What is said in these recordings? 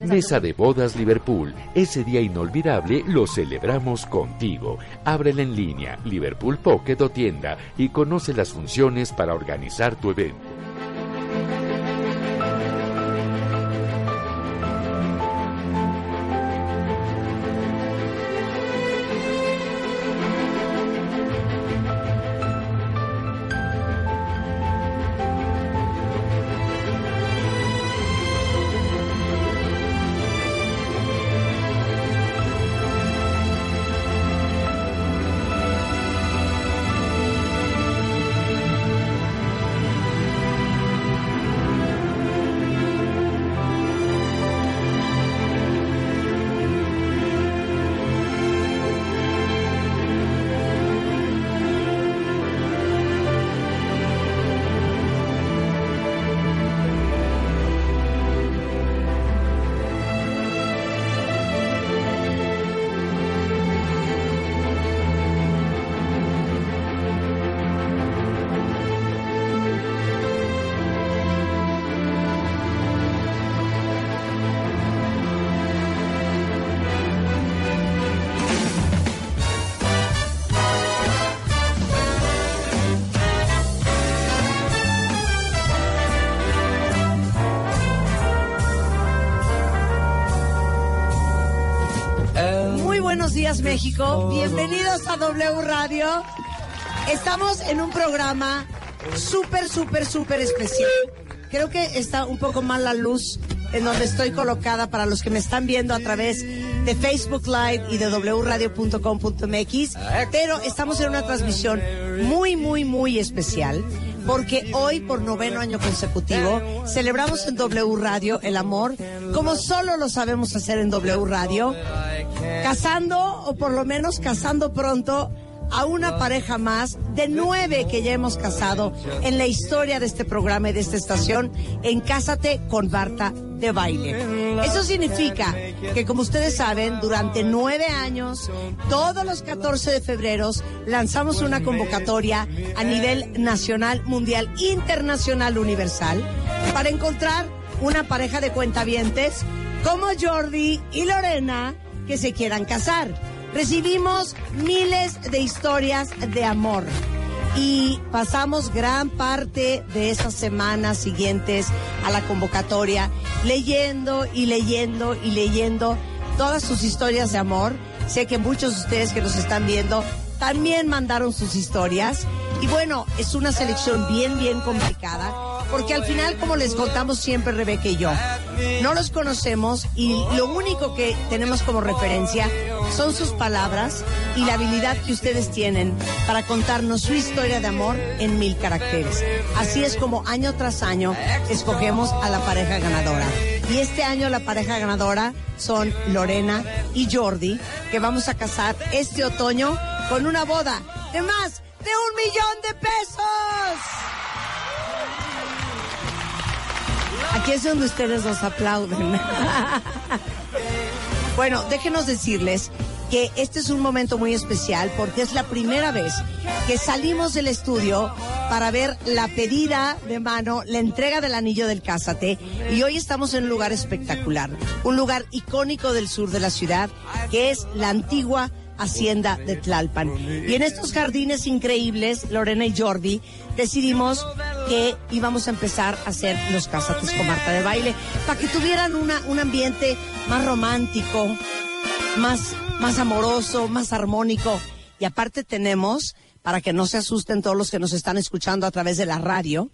Mesa de Bodas Liverpool. Ese día inolvidable lo celebramos contigo. Ábrela en línea, Liverpool Pocket o tienda y conoce las funciones para organizar tu evento. México, bienvenidos a W Radio. Estamos en un programa súper, súper, súper especial. Creo que está un poco mal la luz en donde estoy colocada para los que me están viendo a través de Facebook Live y de wradio.com.mx, pero estamos en una transmisión muy, muy, muy especial porque hoy por noveno año consecutivo celebramos en W Radio el amor como solo lo sabemos hacer en W Radio, casando o por lo menos casando pronto a una pareja más de nueve que ya hemos casado en la historia de este programa y de esta estación en Cásate con Barta de Baile. Eso significa que, como ustedes saben, durante nueve años, todos los 14 de febrero, lanzamos una convocatoria a nivel nacional, mundial, internacional, universal, para encontrar una pareja de cuentavientes como Jordi y Lorena que se quieran casar recibimos miles de historias de amor y pasamos gran parte de esas semanas siguientes a la convocatoria leyendo y leyendo y leyendo todas sus historias de amor. Sé que muchos de ustedes que nos están viendo también mandaron sus historias y bueno, es una selección bien, bien complicada porque al final, como les contamos siempre Rebeca y yo, no los conocemos y lo único que tenemos como referencia son sus palabras y la habilidad que ustedes tienen para contarnos su historia de amor en mil caracteres. Así es como año tras año escogemos a la pareja ganadora. Y este año la pareja ganadora son Lorena y Jordi, que vamos a casar este otoño con una boda de más de un millón de pesos. Aquí es donde ustedes nos aplauden. bueno, déjenos decirles que este es un momento muy especial porque es la primera vez que salimos del estudio para ver la pedida de mano, la entrega del anillo del Cásate. Y hoy estamos en un lugar espectacular, un lugar icónico del sur de la ciudad que es la antigua Hacienda de Tlalpan. Y en estos jardines increíbles, Lorena y Jordi, decidimos que íbamos a empezar a hacer los casates con Marta de baile, para que tuvieran una, un ambiente más romántico, más, más amoroso, más armónico. Y aparte tenemos, para que no se asusten todos los que nos están escuchando a través de la radio,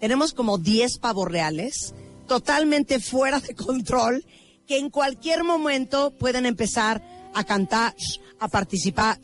tenemos como 10 pavos reales, totalmente fuera de control, que en cualquier momento pueden empezar a cantar, a participar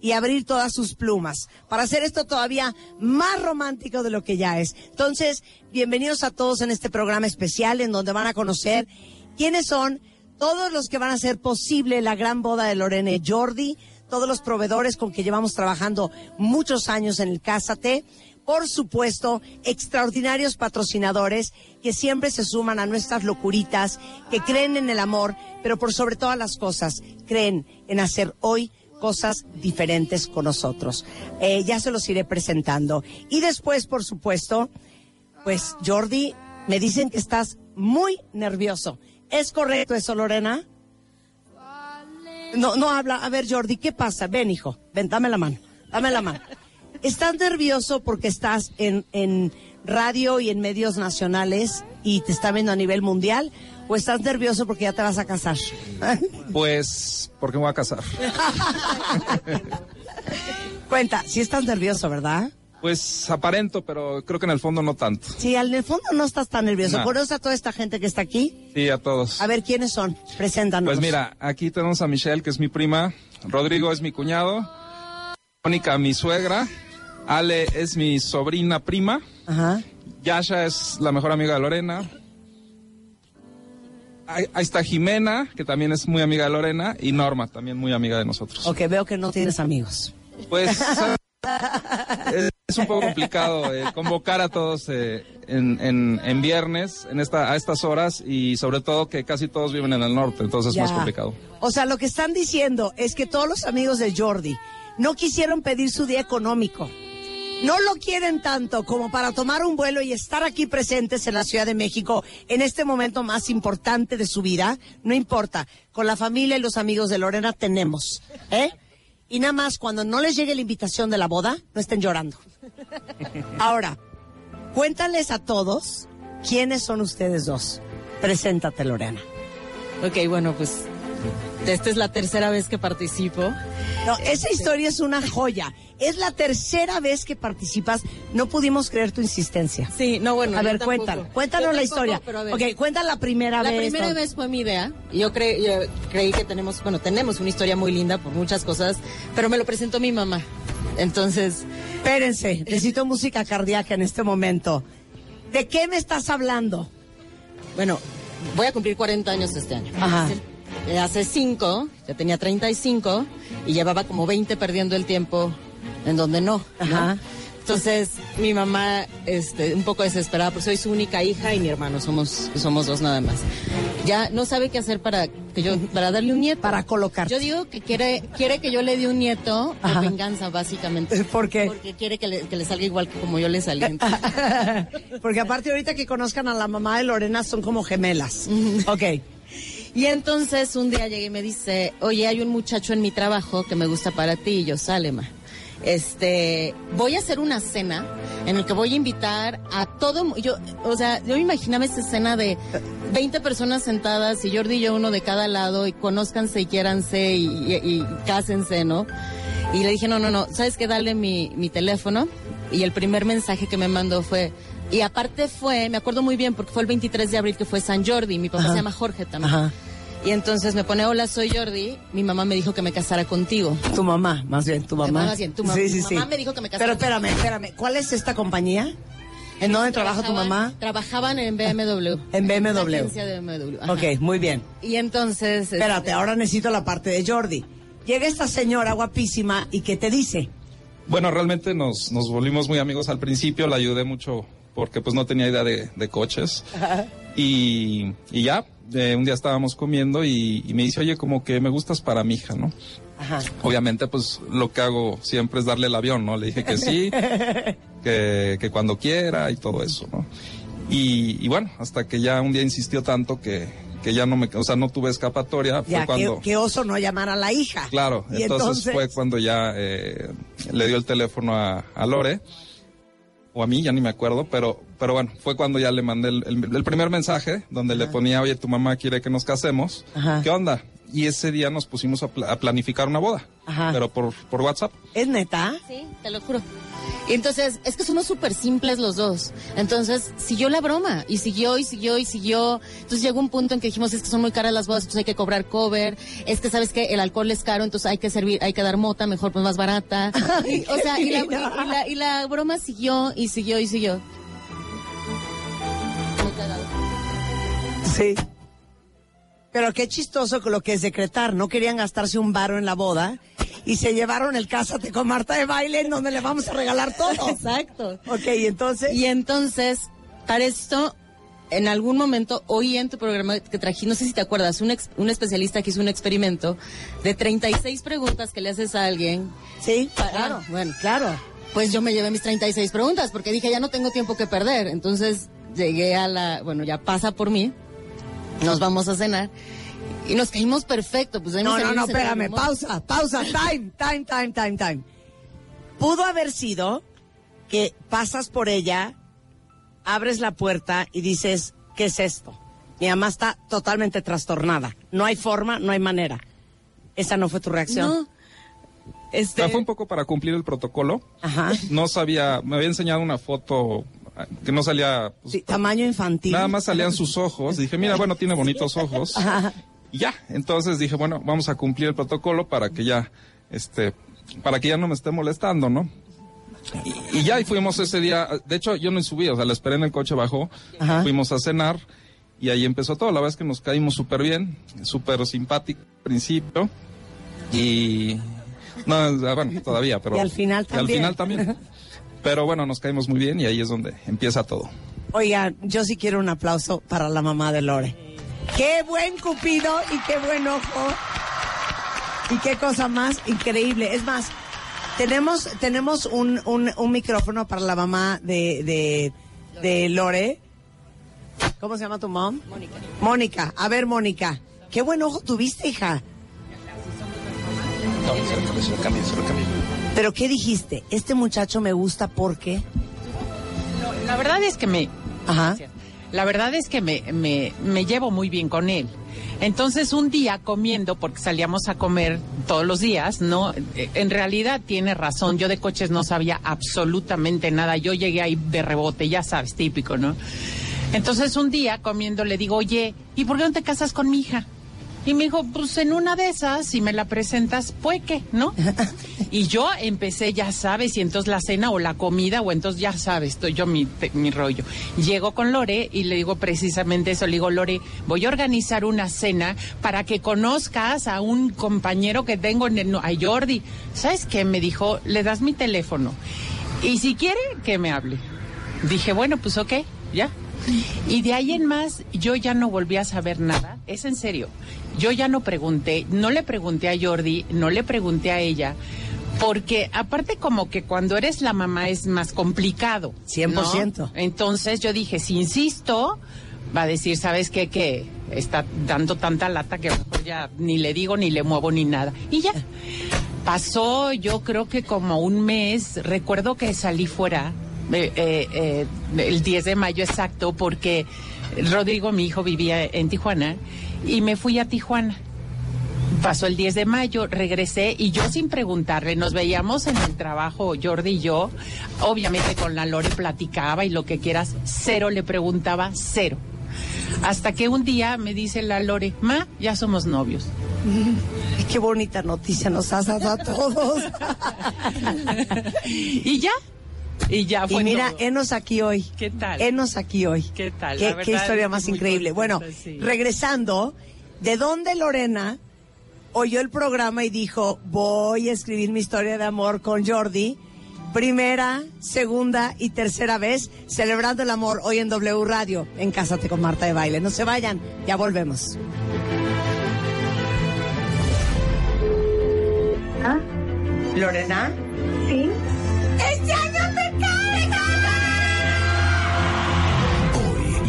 y abrir todas sus plumas para hacer esto todavía más romántico de lo que ya es. Entonces, bienvenidos a todos en este programa especial en donde van a conocer quiénes son todos los que van a hacer posible la gran boda de Lorena y Jordi, todos los proveedores con que llevamos trabajando muchos años en el Cásate, por supuesto, extraordinarios patrocinadores que siempre se suman a nuestras locuritas, que creen en el amor, pero por sobre todas las cosas, creen en hacer hoy cosas diferentes con nosotros. Eh, ya se los iré presentando. Y después, por supuesto, pues Jordi, me dicen que estás muy nervioso. ¿Es correcto eso, Lorena? No, no habla. A ver, Jordi, ¿qué pasa? Ven, hijo. Ven, dame la mano. Dame la mano. ¿Estás nervioso porque estás en, en radio y en medios nacionales y te está viendo a nivel mundial? ¿O estás nervioso porque ya te vas a casar? Pues, ¿por qué me voy a casar? Cuenta, si estás nervioso, ¿verdad? Pues aparento, pero creo que en el fondo no tanto. Sí, al- en el fondo no estás tan nervioso. No. ¿Conoces a toda esta gente que está aquí? Sí, a todos. A ver, ¿quiénes son? Preséntanos. Pues mira, aquí tenemos a Michelle, que es mi prima, Rodrigo es mi cuñado, Mónica mi suegra, Ale es mi sobrina prima, Ajá. Yasha es la mejor amiga de Lorena. Ahí, ahí está Jimena, que también es muy amiga de Lorena, y Norma, también muy amiga de nosotros. Ok, veo que no tienes amigos. Pues es, es un poco complicado eh, convocar a todos eh, en, en- en viernes, en esta, a estas horas, y sobre todo que casi todos viven en el norte, entonces Ya. es más complicado. O sea, lo que están diciendo es que todos los amigos de Jordi no quisieron pedir su día económico. No lo quieren tanto como para tomar un vuelo y estar aquí presentes en la Ciudad de México en este momento más importante de su vida. No importa, con la familia y los amigos de Lorena tenemos. ¿eh? Y nada más, cuando no les llegue la invitación de la boda, no estén llorando. Ahora, cuéntales a todos quiénes son ustedes dos. Preséntate, Lorena. Ok, bueno, pues esta es la tercera vez que participo. No, esa historia es una joya. Es la tercera vez que participas. No pudimos creer tu insistencia. Sí, no, bueno. a ver. Yo Cuéntanos la historia. pero a ver. Ok, cuenta la primera La vez. primera ¿no? vez fue mi idea. Yo, cre- yo creí que tenemos, bueno, tenemos una historia muy linda por muchas cosas, pero me lo presentó mi mamá. Entonces, Espérense, necesito música cardíaca en este momento. ¿De qué me estás hablando? bueno, voy a cumplir 40 años este año. Ajá. Eh, Hace 5, ya tenía 35 y llevaba como 20 perdiendo el tiempo en donde no. ¿no? Entonces, mi mamá, este, un poco desesperada, porque soy su única hija y mi hermano, somos, somos dos nada más. Ya no sabe qué hacer para que yo, para darle un nieto. Para colocarte. Yo digo que quiere, quiere que yo le dé un nieto por venganza, básicamente. ¿Por qué? Porque quiere que le, que le salga igual que como yo le salí. Porque aparte ahorita que conozcan a la mamá de Lorena son como gemelas. Ok. Y entonces un día llegué y me dice, oye, hay un muchacho en mi trabajo que me gusta para ti. Y yo, Salema. Este, voy a hacer una cena en el que voy a invitar a todo, yo, o sea, yo me imaginaba esta escena de 20 personas sentadas y Jordi y yo uno de cada lado y conózcanse y quiéranse y, y- y cásense, ¿no? Y le dije, no, no, no, ¿sabes qué? Dale mi, mi teléfono. Y el primer mensaje que me mandó fue, y aparte fue, me acuerdo muy bien porque fue el 23 de abril que fue San Jordi, mi papá Ajá. se llama Jorge también. Ajá. Y entonces me pone, hola, soy Jordi. Mi mamá me dijo que me casara contigo. Tu mamá, más bien, tu mamá. Más bien, tu mam- Sí, sí, mi sí. mamá me dijo que me casara Pero espérame, espérame. ¿Cuál es esta compañía? ¿En dónde trabaja tu mamá? Trabajaban en BMW. En BMW. Una agencia de BMW. ajá. Ok, muy bien. Y entonces... Espérate, este, ahora necesito la parte de Jordi. Llega esta señora guapísima y ¿qué te dice? Bueno, realmente nos, nos volvimos muy amigos al principio, la ayudé mucho porque pues no tenía idea de, de coches. Y, y ya, eh, un día estábamos comiendo y, y me dice, oye, como que me gustas para mi hija, ¿no? Ajá. Obviamente, pues lo que hago siempre es darle el avión, ¿no? Le dije que sí, que, que cuando quiera y todo eso, ¿no? Y, y bueno, hasta que ya un día insistió tanto que, que ya no me, o sea, no tuve escapatoria, fue Ya, cuando... qué, qué oso no llamar a la hija. Claro, Y entonces, fue cuando ya eh, le dio el teléfono a, a Lore, o a mí, ya ni me acuerdo, pero, pero bueno, fue cuando ya le mandé el, el- el primer mensaje donde le ponía, oye, tu mamá quiere que nos casemos, Ajá. ¿qué onda? Y ese día nos pusimos a, pla- a planificar una boda, Ajá. pero por, por WhatsApp. ¿Es neta? Sí, te lo juro. Y entonces, es que somos súper simples los dos. Entonces, siguió la broma. Y siguió, y siguió, y siguió. Entonces llegó un punto en que dijimos, es que son muy caras las bodas, entonces hay que cobrar cover. Es que, ¿sabes que El alcohol es caro, entonces hay que servir, hay que dar mota, mejor pues más barata. Y, o sea, y la, y- y la- y la broma siguió, y siguió, y siguió. Muy cagado. Sí. Pero qué chistoso con lo que es decretar. No querían gastarse un varo en la boda y se llevaron el Cásate con Marta de baile en donde le vamos a regalar todo. Exacto. Ok, y entonces. Y entonces, para esto, en algún momento oí en tu programa que trají, no sé si te acuerdas, un, ex- un especialista que hizo un experimento de 36 preguntas que le haces a alguien. Sí, Ah, claro. bueno. Claro. Pues yo me llevé mis 36 preguntas porque dije, ya no tengo tiempo que perder. Entonces llegué a la, bueno, ya pasa por mí. Nos vamos a cenar y nos caímos perfecto. Pues No, no, no, espérame, pausa, pausa, time, time, time, time, time. Pudo haber sido que pasas por ella, abres la puerta y dices, ¿qué es esto? Mi mamá está totalmente trastornada. No hay forma, no hay manera. Esa no fue tu reacción. No. Este, fue un poco para cumplir el protocolo. Ajá. No sabía, me había enseñado una foto que no salía, pues, Sí, tamaño infantil. nada más salían sus ojos. Dije, mira, bueno, tiene bonitos ojos. Y ya, entonces dije, bueno, vamos a cumplir el protocolo para que ya, este, para que ya no me esté molestando, ¿no? Y, y ya, y fuimos ese día, de hecho yo no subí, o sea, la esperé en el coche Ajá. fuimos a cenar y ahí empezó todo, la verdad es que nos caímos súper bien, súper simpático al principio y, no, bueno, todavía, pero... Y al final y al también. final también. Pero bueno, nos caímos muy bien y ahí es donde empieza todo. Oigan, yo sí quiero un aplauso para la mamá de Lore. Qué buen cupido y qué buen ojo. Y qué cosa más increíble. Es más, tenemos, tenemos un, un, un micrófono para la mamá de, de, de Lore. ¿Cómo se llama tu mom? Mónica. Mónica. A ver, Mónica. Qué buen ojo tuviste, hija. Pero ¿qué dijiste? Este muchacho me gusta porque... La verdad es que me, Ajá. la verdad es que me, me, me llevo muy bien con él. Entonces un día comiendo, porque salíamos a comer todos los días, ¿no? Eh, En realidad tiene razón, yo de coches no sabía absolutamente nada, yo llegué ahí de rebote, ya sabes, típico, ¿no? Entonces un día comiendo le digo, oye, ¿y por qué no te casas con mi hija? Y me dijo, pues en una de esas, si me la presentas, pues que, ¿no? Y yo empecé, ya sabes, y entonces la cena o la comida, o entonces ya sabes, estoy yo mi, te- mi rollo. Llego con Lore y le digo precisamente eso, le digo, Lore, voy a organizar una cena para que conozcas a un compañero que tengo, en el- a Jordi. ¿Sabes qué? Me dijo, le das mi teléfono. Y si quiere, que me hable. Dije, bueno, pues ok, ya. Y de ahí en más, yo ya no volví a saber nada. Es en serio. Yo ya no pregunté, no le pregunté a Jordi, no le pregunté a ella. Porque aparte como que cuando eres la mamá es más complicado. ¿no? 100%. Entonces yo dije, si insisto, va a decir, ¿sabes qué? Que está dando tanta lata que mejor ya ni le digo, ni le muevo, ni nada. Y ya. Pasó yo creo que como un mes, recuerdo que salí fuera eh, eh, eh, el 10 de mayo exacto porque Rodrigo, mi hijo, vivía en Tijuana y me fui a Tijuana. Pasó el 10 de mayo, regresé y yo sin preguntarle, nos veíamos en el trabajo, Jordi y yo, obviamente con la Lore platicaba y lo que quieras, cero le preguntaba, cero. Hasta que un día me dice la Lore, ma, ya somos novios. Qué bonita noticia nos has dado a todos. y ya, y ya y fue mira, todo. enos aquí hoy. ¿Qué tal? Enos aquí hoy. ¿Qué tal? Qué, La qué verdad historia más increíble. contenta, Bueno, sí. regresando, ¿de dónde Lorena oyó el programa y dijo, voy a escribir mi historia de amor con Jordi? Primera, segunda y tercera vez, celebrando el amor hoy en W Radio, en Cásate con Marta de Baile. No se vayan, ya volvemos. ¿Ah? Lorena.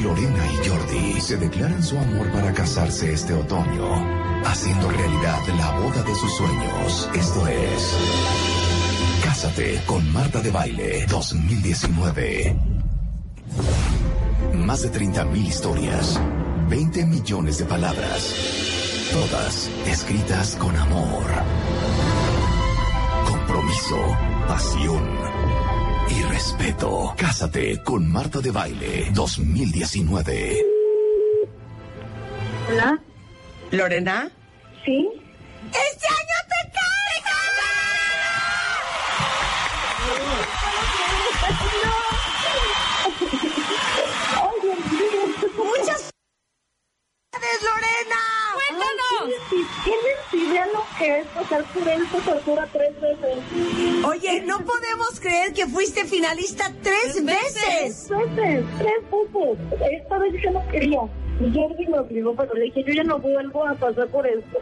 Lorena y Jordi se declaran su amor para casarse este otoño, haciendo realidad la boda de sus sueños. Esto es Cásate con Marta de Baile 2019. Más de 30.000 historias, 20 millones de palabras, todas escritas con amor, compromiso, pasión y respeto. Cásate con Marta de Baile 2019. Hola. ¿Lorena? Sí. ¡Este año te ¡Muchas felicidades, Lorena! ¿Tienes idea lo que es pasar por esta tortura tres veces? Oye, no podemos creer que fuiste finalista tres veces. Tres veces, tres veces. Esta vez yo no quería. Y Jordi me obligó, pero le dije, yo ya no vuelvo a pasar por esto.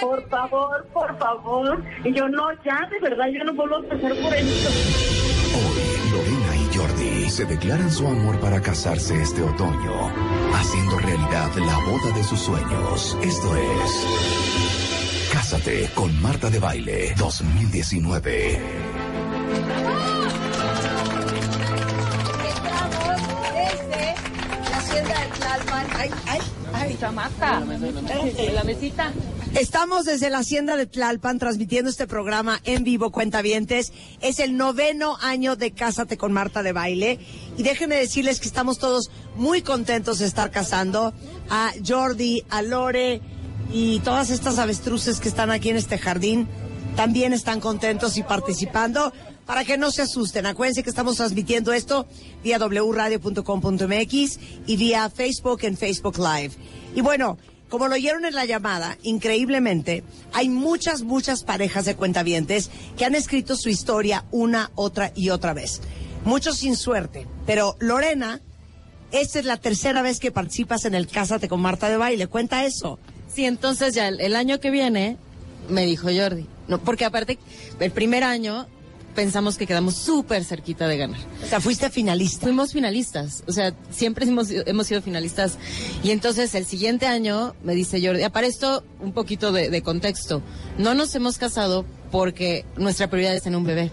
Por favor, por favor. Y yo, no, ya, de verdad, yo no vuelvo a pasar por esto. Hoy, se declaran su amor para casarse este otoño, haciendo realidad la boda de sus sueños. Esto es Cásate con Marta de Baile 2019. desde la hacienda de Tlalpan. Ay, ay, ay. la mesita. Estamos desde la hacienda de Tlalpan transmitiendo este programa en vivo, Cuentavientes. Es el noveno año de Cásate con Marta de Baile. Y déjenme decirles que estamos todos muy contentos de estar casando a Jordi, a Lore y todas estas avestruces que están aquí en este jardín. También están contentos y participando. Para que no se asusten, acuérdense que estamos transmitiendo esto vía wradio.com.mx y vía Facebook en Facebook Live. Y bueno, como lo oyeron en la llamada, increíblemente, hay muchas, muchas parejas de cuentavientes que han escrito su historia una, otra y otra vez. Muchos sin suerte. Pero Lorena, esta es la tercera vez que participas en el Cásate con Marta de Baile. Cuenta eso. Sí, entonces ya el, el año que viene, me dijo Jordi. No, porque aparte, el primer año pensamos que quedamos súper cerquita de ganar. O sea, fuiste finalista. Fuimos finalistas, o sea, siempre hemos, hemos sido finalistas. Y entonces el siguiente año me dice Jordi, ah, para esto un poquito de, de contexto, no nos hemos casado porque nuestra prioridad es tener un bebé.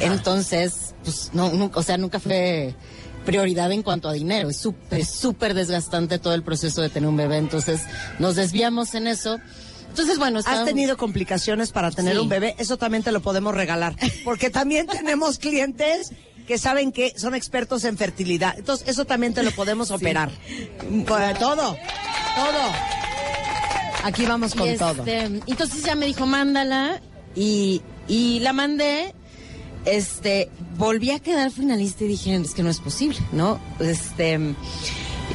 Entonces, pues, no, nunca, o sea, nunca fue prioridad en cuanto a dinero. Es súper, súper desgastante todo el proceso de tener un bebé. Entonces, nos desviamos en eso. Entonces, bueno, ¿Has estábamos- tenido complicaciones para tener Sí. un bebé? Eso también te lo podemos regalar. Porque también tenemos clientes que saben que son expertos en fertilidad. Entonces, eso también te lo podemos operar. Pues, todo, todo. Aquí vamos con Y todo. este, Entonces ya me dijo, mándala. Y, y la mandé. Este, volví a quedar finalista y dije, es que no es posible, ¿no? Este,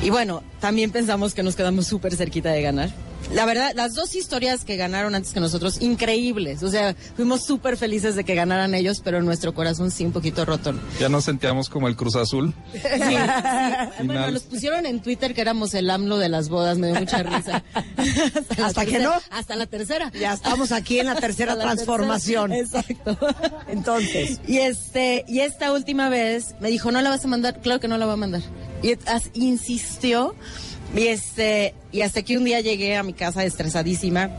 y bueno, también pensamos que nos quedamos súper cerquita de ganar. La verdad, las dos historias que ganaron antes que nosotros, increíbles. O sea, fuimos súper felices de que ganaran ellos, pero nuestro corazón sí un poquito roto. Ya nos sentíamos como el Cruz Azul. Bueno, Final. los pusieron en Twitter que éramos el AMLO de las bodas, me dio mucha risa. la ¿Hasta que no? Hasta la tercera. Ya estamos aquí en la tercera Hasta la transformación. tercera. Exacto. Entonces. Y este, y esta última vez me dijo, ¿no la vas a mandar? Claro que no la va a mandar. Y as- insistió. Y este, y hasta que un día llegué a mi casa estresadísima.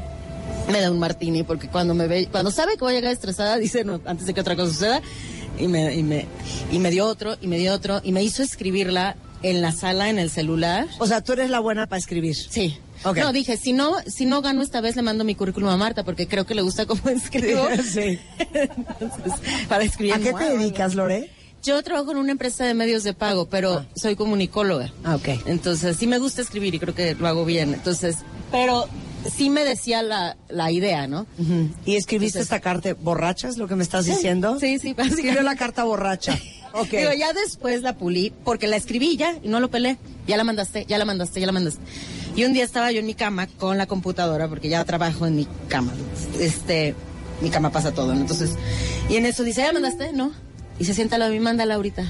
Me da un martini porque cuando me ve, cuando sabe que voy a llegar estresada, dice no, antes de que otra cosa suceda. Y me, y me, y me dio otro, y me dio otro, y me hizo escribirla en la sala, en el celular. O sea, tú eres la buena para escribir. Sí. No, dije, si no, si no gano esta vez, le mando mi currículum a Marta, porque creo que le gusta cómo escribo. Sí. Entonces, para escribir. ¿A qué te dedicas, Lore? Yo trabajo en una empresa de medios de pago, pero soy comunicóloga. Ah, ok. Entonces, sí me gusta escribir y creo que lo hago bien. Entonces, pero sí me decía la, la idea, ¿no? ¿Y escribiste Entonces- esta carta borracha, es lo que me estás diciendo? Sí, sí, Escribió la carta borracha. Ok. Digo, ya después la pulí, porque la escribí ya y no lo pelé. Ya la mandaste, ya la mandaste, ya la mandaste. Y un día estaba yo en mi cama con la computadora, porque ya trabajo en mi cama. Este, mi cama pasa todo, ¿no? Entonces, y en eso dice, ¿ya la mandaste? No. Y se sienta la mí, mándala ahorita.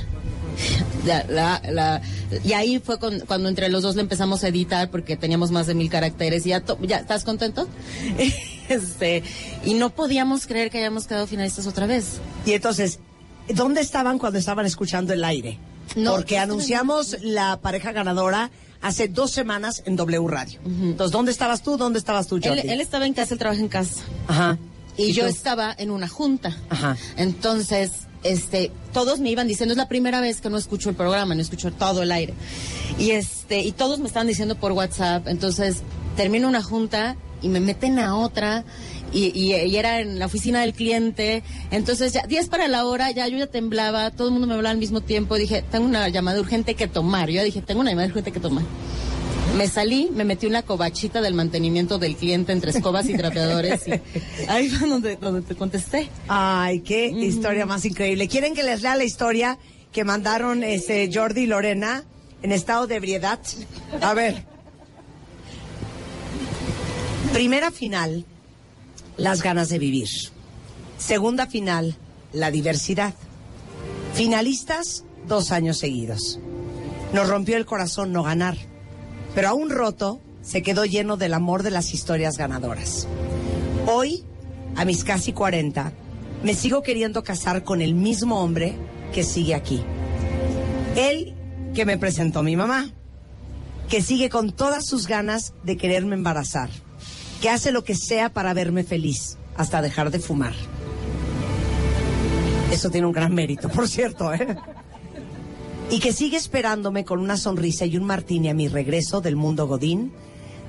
La- la- la- y ahí fue con- cuando entre los dos le empezamos a editar porque teníamos más de mil caracteres y ya, to- ya ¿estás contento? este, y no podíamos creer que hayamos quedado finalistas otra vez. Y entonces, ¿dónde estaban cuando estaban escuchando el aire? No, Porque anunciamos la pareja ganadora hace dos semanas en W Radio. Entonces, ¿dónde estabas tú? ¿Dónde estabas tú, Él, Jordi? él estaba en casa, él trabaja en casa. Ajá. Y, yo tú? estaba en una junta. Ajá. Entonces, este, todos me iban diciendo, es la primera vez que no escucho el programa, no escucho todo el aire. Y este, y todos me estaban diciendo por WhatsApp. Entonces, termino una junta y me meten a otra. Y, y- y era en la oficina del cliente. Entonces, ya 10 para la hora, ya yo ya temblaba, todo el mundo me hablaba al mismo tiempo. Dije, tengo una llamada urgente que tomar. Yo dije, tengo una llamada urgente que tomar. Me salí, me metí una cobachita del mantenimiento del cliente entre escobas y trapeadores. y ahí fue donde, donde te contesté. Ay, qué historia más increíble. ¿Quieren que les lea la historia que mandaron este Jordi y Lorena en estado de ebriedad? A ver. Primera final, las ganas de vivir. Segunda final, la diversidad. Finalistas, dos años seguidos. Nos rompió el corazón no ganar, pero aún roto, se quedó lleno del amor de las historias ganadoras. Hoy, a mis casi 40, me sigo queriendo casar con el mismo hombre que sigue aquí. Él que me presentó mi mamá, que sigue con todas sus ganas de quererme embarazar, que hace lo que sea para verme feliz, hasta dejar de fumar. Eso tiene un gran mérito, por cierto, ¿eh? Y que sigue esperándome con una sonrisa y un martini a mi regreso del mundo Godín,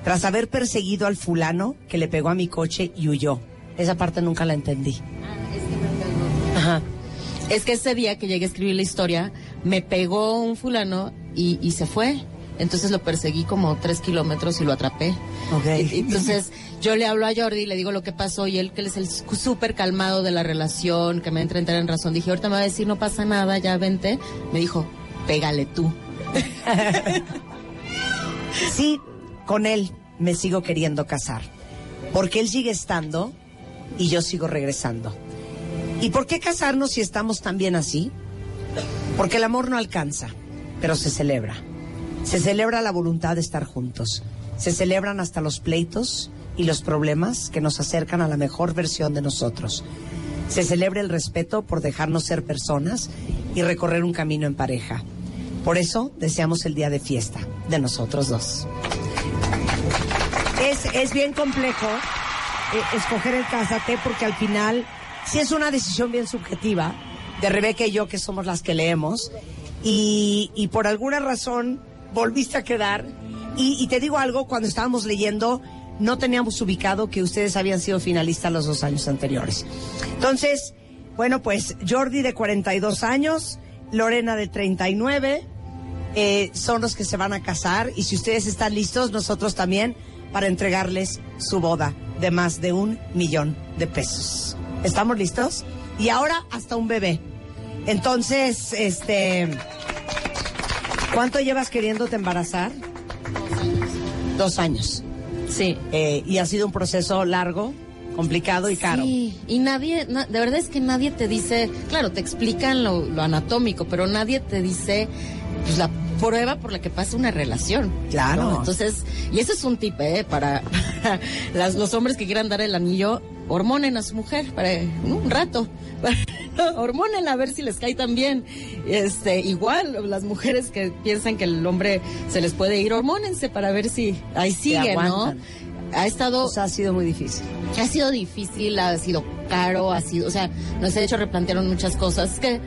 tras haber perseguido al fulano que le pegó a mi coche y huyó. Esa parte nunca la entendí. Ajá. Es que ese día que llegué a escribir la historia, me pegó un fulano y, y se fue. Entonces lo perseguí como tres kilómetros y lo atrapé. Ok. Y- Entonces yo le hablo a Jordi y le digo lo que pasó y él, que él es el súper calmado de la relación, que me entra a entrar en razón. Dije, ahorita me va a decir, no pasa nada, ya vente. Me dijo, pégale tú. Sí, con él me sigo queriendo casar. Porque él sigue estando y yo sigo regresando. ¿Y por qué casarnos si estamos tan bien así? Porque el amor no alcanza, pero se celebra. Se celebra la voluntad de estar juntos. Se celebran hasta los pleitos y los problemas que nos acercan a la mejor versión de nosotros. Se celebra el respeto por dejarnos ser personas y recorrer un camino en pareja. Por eso deseamos el día de fiesta de nosotros dos. Es, es bien complejo eh, escoger el cásate porque al final sí es una decisión bien subjetiva de Rebeca y yo que somos las que leemos y, y por alguna razón volviste a quedar y, y te digo algo, cuando estábamos leyendo no teníamos ubicado que ustedes habían sido finalistas los dos años anteriores. Entonces, bueno, pues Jordi de 42 años, Lorena de 39, eh, son los que se van a casar y si ustedes están listos, nosotros también para entregarles su boda de más de un millón de pesos. ¿Estamos listos? Y ahora hasta un bebé. Entonces, este, ¿cuánto llevas queriéndote embarazar? Dos años. Sí. Eh, y ha sido un proceso largo, complicado y caro. Sí, y nadie, na- de verdad es que nadie te dice, claro, te explican lo, lo anatómico, pero nadie te dice pues, la prueba por la que pasa una relación. Claro. ¿no? Entonces, y ese es un tip, ¿eh? Para, para las- los hombres que quieran dar el anillo, hormonen a su mujer para ¿no? un rato. hormonen a ver si les cae tan bien. Este, igual, las mujeres que piensan que el hombre se les puede ir, hormónense para ver si ahí sigue, ¿no? Ha estado O sea, ha sido muy difícil. ha sido difícil, ha sido caro, ha sido, o sea, nos ha hecho replantear muchas cosas. Es que,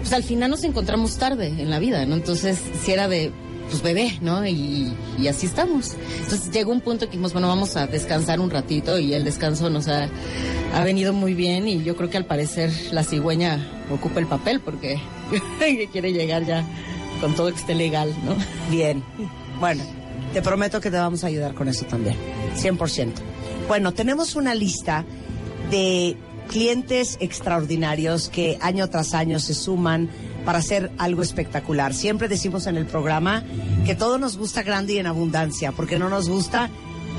pues al final nos encontramos tarde en la vida, ¿no? Entonces, si era de, pues bebé, ¿no? Y, y así estamos. Entonces llegó un punto que dijimos, bueno, vamos a descansar un ratito y el descanso nos ha, ha venido muy bien y yo creo que al parecer la cigüeña ocupa el papel porque quiere llegar ya con todo que esté legal, ¿no? Bien. Bueno, te prometo que te vamos a ayudar con eso también. 100%. Bueno, tenemos una lista de clientes extraordinarios que año tras año se suman para hacer algo espectacular. Siempre decimos en el programa que todo nos gusta grande y en abundancia, porque no nos gusta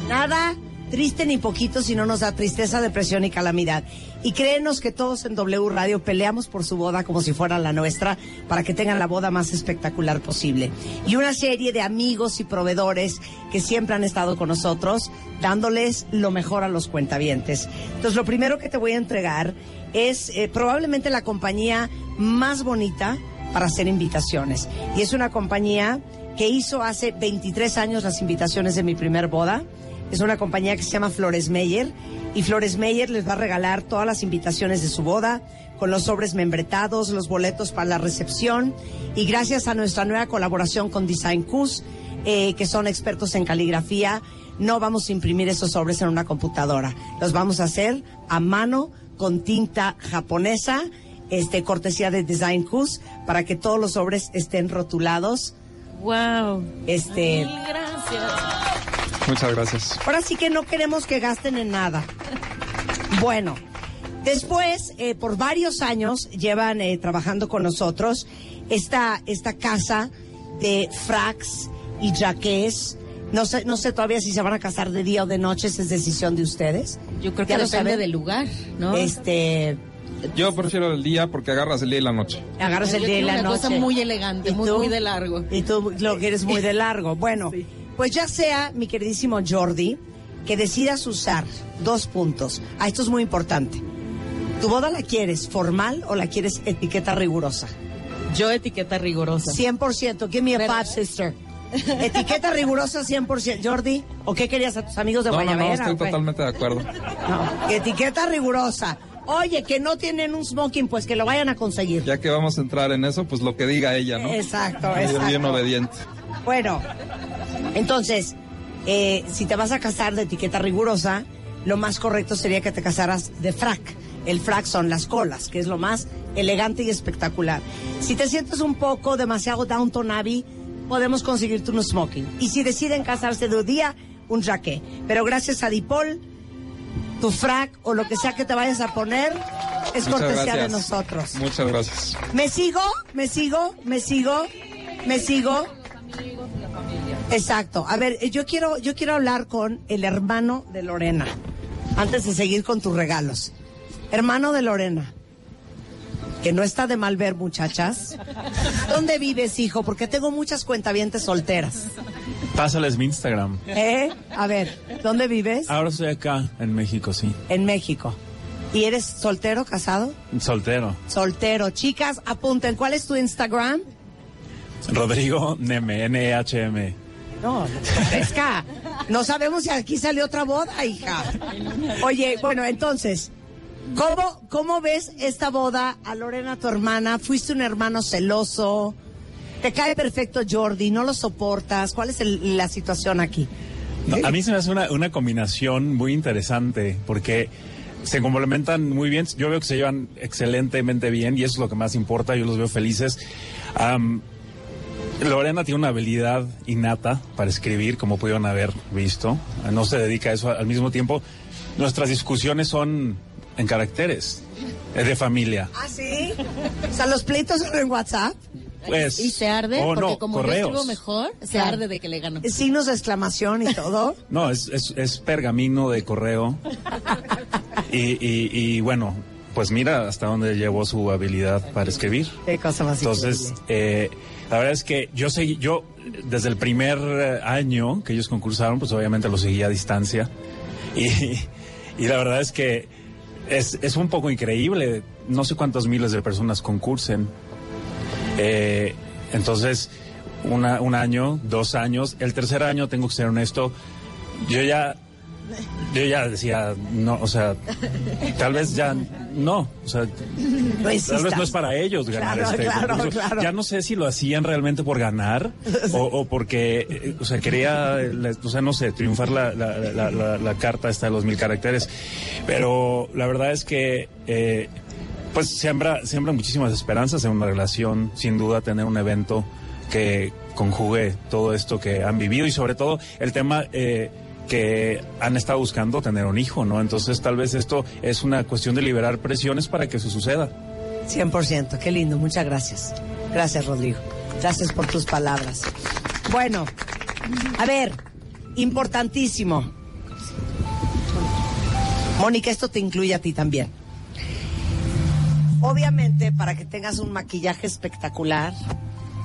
nada triste ni poquito, si no nos da tristeza, depresión y calamidad. Y créenos que todos en W Radio peleamos por su boda como si fuera la nuestra, para que tengan la boda más espectacular posible. Y una serie de amigos y proveedores que siempre han estado con nosotros, dándoles lo mejor a los cuentavientes. Entonces, lo primero que te voy a entregar es eh, probablemente la compañía más bonita para hacer invitaciones. Y es una compañía que hizo hace 23 años las invitaciones de mi primer boda. Es una compañía que se llama Flores Meyer y Flores Meyer les va a regalar todas las invitaciones de su boda con los sobres membretados, los boletos para la recepción y gracias a nuestra nueva colaboración con Design Cus, eh, que son expertos en caligrafía, no vamos a imprimir esos sobres en una computadora, los vamos a hacer a mano con tinta japonesa, este cortesía de Design Cus para que todos los sobres estén rotulados. Wow. Este, Mil gracias. Muchas gracias. Ahora sí que no queremos que gasten en nada. Bueno, después, eh, por varios años, llevan eh, trabajando con nosotros esta, esta casa de fracs y jaqués. No sé, no sé todavía si se van a casar de día o de noche, esa es decisión de ustedes. Yo creo que depende del lugar, ¿no? Este, Yo prefiero el día porque agarras el día y la noche. agarras el día y la una noche. cosa muy elegante, ¿Y muy, muy de largo. Y tú lo quieres muy de largo. Bueno, pues ya sea, mi queridísimo Jordi, que decidas usar dos puntos. Ah, esto es muy importante. ¿Tu boda la quieres formal o la quieres etiqueta rigurosa? Yo etiqueta rigurosa. 100%. Give me a five, sister. Etiqueta rigurosa 100%. Jordi, ¿o qué querías a tus amigos de No, no, no, estoy totalmente de acuerdo. No, etiqueta rigurosa. Oye, que no tienen un smoking, pues que lo vayan a conseguir. Ya que vamos a entrar en eso, pues lo que diga ella, ¿no? Exacto, Yo exacto. bien obediente. Bueno, entonces, eh, si te vas a casar de etiqueta rigurosa, lo más correcto sería que te casaras de frac. El frac son las colas, que es lo más elegante y espectacular. Si te sientes un poco demasiado Downton Abbey, podemos conseguirte un smoking. Y si deciden casarse de un día, un jaque. Pero gracias a Dipol, tu frac o lo que sea que te vayas a poner es Muchas cortesía de nosotros. Muchas gracias. ¿Me sigo? ¿Me sigo? ¿Me sigo? ¿Me sigo? Exacto. A ver, yo quiero, yo quiero hablar con el hermano de Lorena. Antes de seguir con tus regalos. Hermano de Lorena. Que no está de mal ver, muchachas. ¿Dónde vives, hijo? Porque tengo muchas cuentavientes solteras. Pásales mi Instagram. ¿Eh? A ver, ¿dónde vives? Ahora estoy acá, en México, sí. En México. ¿Y eres soltero, casado? Soltero. Soltero. Chicas, apunten. ¿Cuál es tu Instagram? Rodrigo Neme, N-E-H-M. No, pesca. No sabemos si aquí sale otra boda, hija. Oye, bueno, entonces, ¿cómo, ¿cómo ves esta boda a Lorena, tu hermana? ¿Fuiste un hermano celoso? ¿Te cae perfecto Jordi? ¿No lo soportas? ¿Cuál es el- la situación aquí? No, a mí se me hace una, una combinación muy interesante porque se complementan muy bien. Yo veo que se llevan excelentemente bien y eso es lo que más importa. Yo los veo felices. Am, Lorena tiene una habilidad innata para escribir, como pudieron haber visto. No se dedica a eso al mismo tiempo. Nuestras discusiones son en caracteres, es de familia. ¿Ah, sí? O sea, los pleitos son en WhatsApp. Pues, Y se arde o porque no, como yo correos. escribo mejor, se Claro. arde de que le gano. Signos de exclamación y todo. No, es, es, es pergamino de correo. Y, y, y bueno, pues mira hasta dónde llevó su habilidad para escribir. Qué cosa más Entonces, eh, la verdad es que yo seguí, yo desde el primer eh, año que ellos concursaron, pues obviamente lo seguía a distancia. Y, y la verdad es que es, es un poco increíble. No sé cuántas miles de personas concursen. Eh, entonces, una, un año, dos años, el tercer año, tengo que ser honesto, yo ya, yo ya decía, no, o sea, tal vez ya no, o sea, No tal vez no es para ellos ganar Claro, este claro, concurso. claro. Ya no sé si lo hacían realmente por ganar o, o porque, eh, o sea, quería, o sea, no sé, triunfar la, la, la, la- la carta esta de los mil caracteres. Pero la verdad es que, eh, pues siembra, siembra muchísimas esperanzas en una relación, sin duda tener un evento que conjugue todo esto que han vivido y sobre todo el tema eh, que han estado buscando tener un hijo, ¿no? Entonces tal vez esto es una cuestión de liberar presiones para que eso suceda. 100%, qué lindo, muchas gracias. Gracias, Rodrigo. Gracias por tus palabras. Bueno, a ver, importantísimo. Mónica, esto te incluye a ti también. Obviamente, para que tengas un maquillaje espectacular,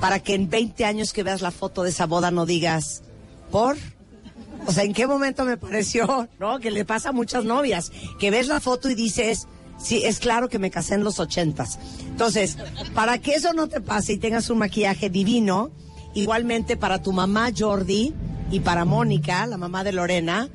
para que en 20 años que veas la foto de esa boda no digas, ¿por? O sea, ¿en qué momento me pareció, no? Que le pasa a muchas novias, que ves la foto y dices, sí, es claro que me casé en los ochentas. Entonces, para que eso no te pase y tengas un maquillaje divino, igualmente para tu mamá Jordi y para Mónica, la mamá de Lorena,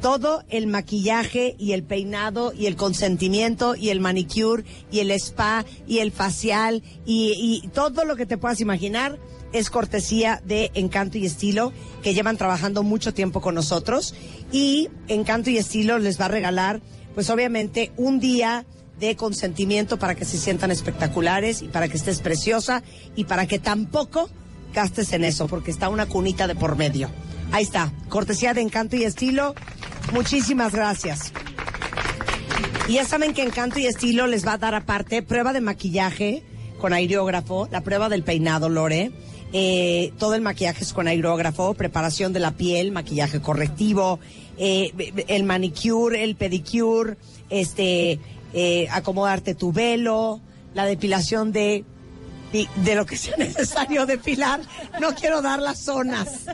todo el maquillaje y el peinado y el consentimiento y el manicure y el spa y el facial y, todo lo que te puedas imaginar es cortesía de Encanto y Estilo, que llevan trabajando mucho tiempo con nosotros. Y Encanto y Estilo les va a regalar, pues obviamente, un día de consentimiento para que se sientan espectaculares y para que estés preciosa y para que tampoco gastes en eso, porque está una cunita de por medio. Ahí está, cortesía de Encanto y Estilo. Muchísimas gracias. Y ya saben que Encanto y Estilo les va a dar aparte prueba de maquillaje con aerógrafo, la prueba del peinado, Lore. Eh, todo el maquillaje es con aerógrafo, preparación de la piel, maquillaje correctivo, eh, el manicure, el pedicure, este, eh, acomodarte tu velo, la depilación de, de, de lo que sea necesario depilar. No quiero dar las zonas.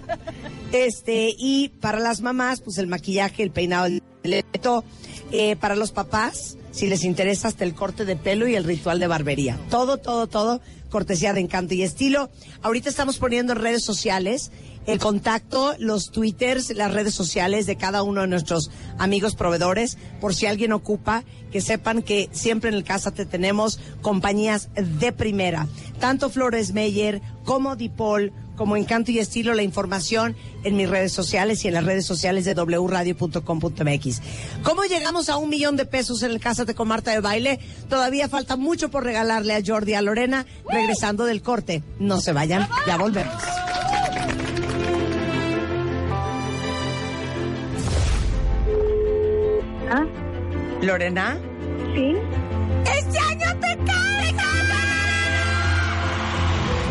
Este, y para las mamás, pues el maquillaje, el peinado, el leto. Eh, para los papás, si les interesa hasta el corte de pelo y el ritual de barbería. Todo, todo, todo, cortesía de encanto y estilo. Ahorita estamos poniendo en redes sociales el contacto, los twitters, las redes sociales de cada uno de nuestros amigos proveedores, por si alguien ocupa, que sepan que siempre en el casa te tenemos compañías de primera. Tanto Flores Meyer como Dipol, como Encanto y Estilo, la información en mis redes sociales y en las redes sociales de wradio.com.mx. ¿Cómo llegamos a un millón de pesos en el Cásate con Marta de Baile? Todavía falta mucho por regalarle a Jordi a Lorena, regresando del corte. No se vayan, ya volvemos. ¿Ah? Lorena. ¿Sí? ¡Este año te carga!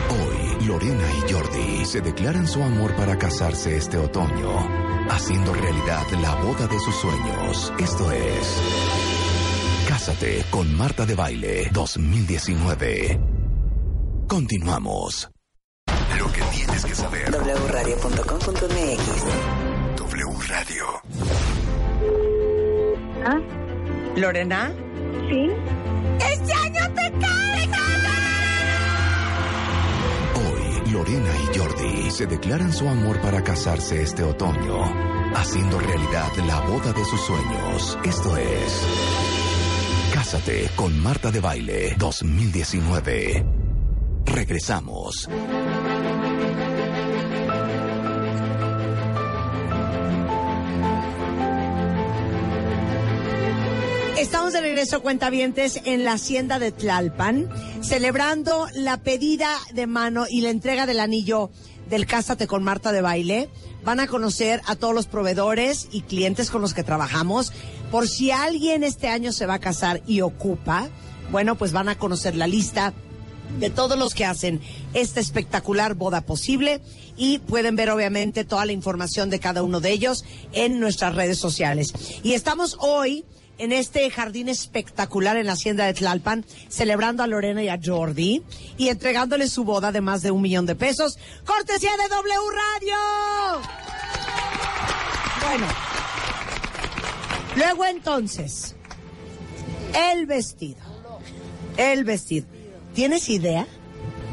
Hoy, Lorena y Jordi se declaran su amor para casarse este otoño, haciendo realidad la boda de sus sueños. Esto es. Cásate con Marta de Baile 2019. Continuamos. Lo que tienes que saber. wradio.com.mx W Radio. ¿Ah? Lorena. ¿Sí? ¡Este año te! Hoy, Lorena y Jordi se declaran su amor para casarse este otoño, haciendo realidad la boda de sus sueños. Esto es. Cásate con Marta de Baile 2019. Regresamos. Estamos de regreso, cuentavientes, en la hacienda de Tlalpan, celebrando la pedida de mano y la entrega del anillo del Cásate con Marta de Baile. Van a conocer a todos los proveedores y clientes con los que trabajamos. Por si alguien este año se va a casar y ocupa, bueno, pues van a conocer la lista de todos los que hacen esta espectacular boda posible y pueden ver obviamente toda la información de cada uno de ellos en nuestras redes sociales. Y estamos hoy en este jardín espectacular en la hacienda de Tlalpan, celebrando a Lorena y a Jordi y entregándoles su boda de más de un millón de pesos. ¡Cortesía de W Radio! Bueno, luego entonces, el vestido. El vestido. ¿Tienes idea?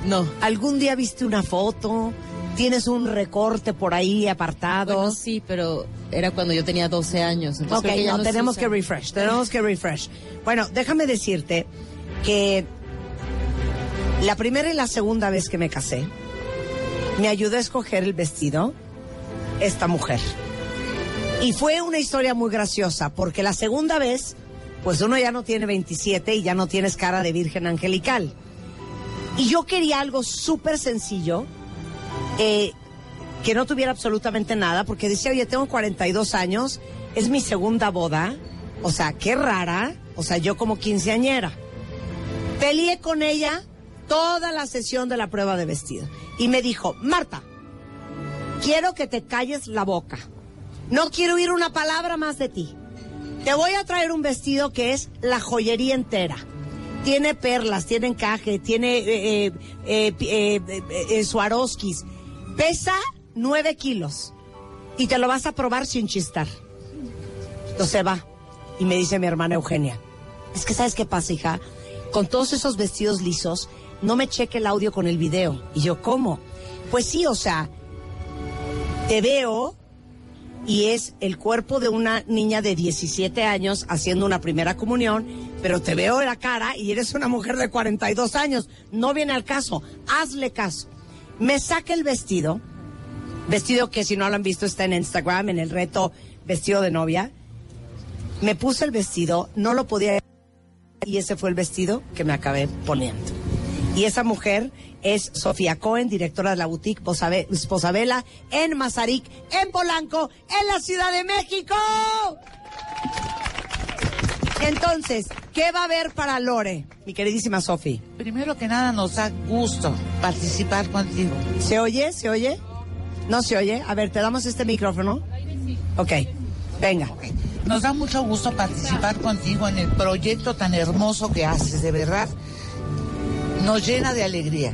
No. ¿Algún día viste una foto? ¿Tienes un recorte por ahí apartado? Bueno, sí, pero era cuando yo tenía 12 años. Entonces Ok, que no, no tenemos que refresh, tenemos que refresh. Bueno, déjame decirte que la primera y la segunda vez que me casé, me ayudó a escoger el vestido esta mujer. Y fue una historia muy graciosa, porque la segunda vez, pues uno ya no tiene 27 y ya no tienes cara de virgen angelical. Y yo quería algo súper sencillo, eh, que no tuviera absolutamente nada, porque decía, oye, tengo 42 años, es mi segunda boda, o sea, qué rara, o sea, yo como quinceañera. Peleé con ella toda la sesión de la prueba de vestido y me dijo, Marta, quiero que te calles la boca, no quiero oír una palabra más de ti. Te voy a traer un vestido que es la joyería entera. Tiene perlas, tiene encaje, tiene eh, eh, eh. Pesa nueve kilos y te lo vas a probar sin chistar. Entonces va y me dice mi hermana Eugenia, es que sabes qué pasa, hija, con todos esos vestidos lisos, no me cheque el audio con el video. Y yo, ¿cómo? Pues sí, o sea, te veo y es el cuerpo de una niña de 17 años haciendo una primera comunión, pero te veo la cara y eres una mujer de 42 años. No viene al caso, hazle caso. Me saca el vestido, vestido que si no lo han visto está en Instagram, en el reto vestido de novia. Me puse el vestido, no lo podía y ese fue el vestido que me acabé poniendo. Y esa mujer es Sofía Cohen, directora de la boutique Posabe- Posabela en Mazarik, en Polanco, en la Ciudad de México. Entonces, ¿qué va a haber para Lore, mi queridísima Sofi? Primero que nada nos da gusto participar contigo. ¿Se oye? ¿Se oye? ¿No se oye? A ver, te damos este micrófono. Ok, venga. Nos da mucho gusto participar contigo en el proyecto tan hermoso que haces, de verdad. Nos llena de alegría.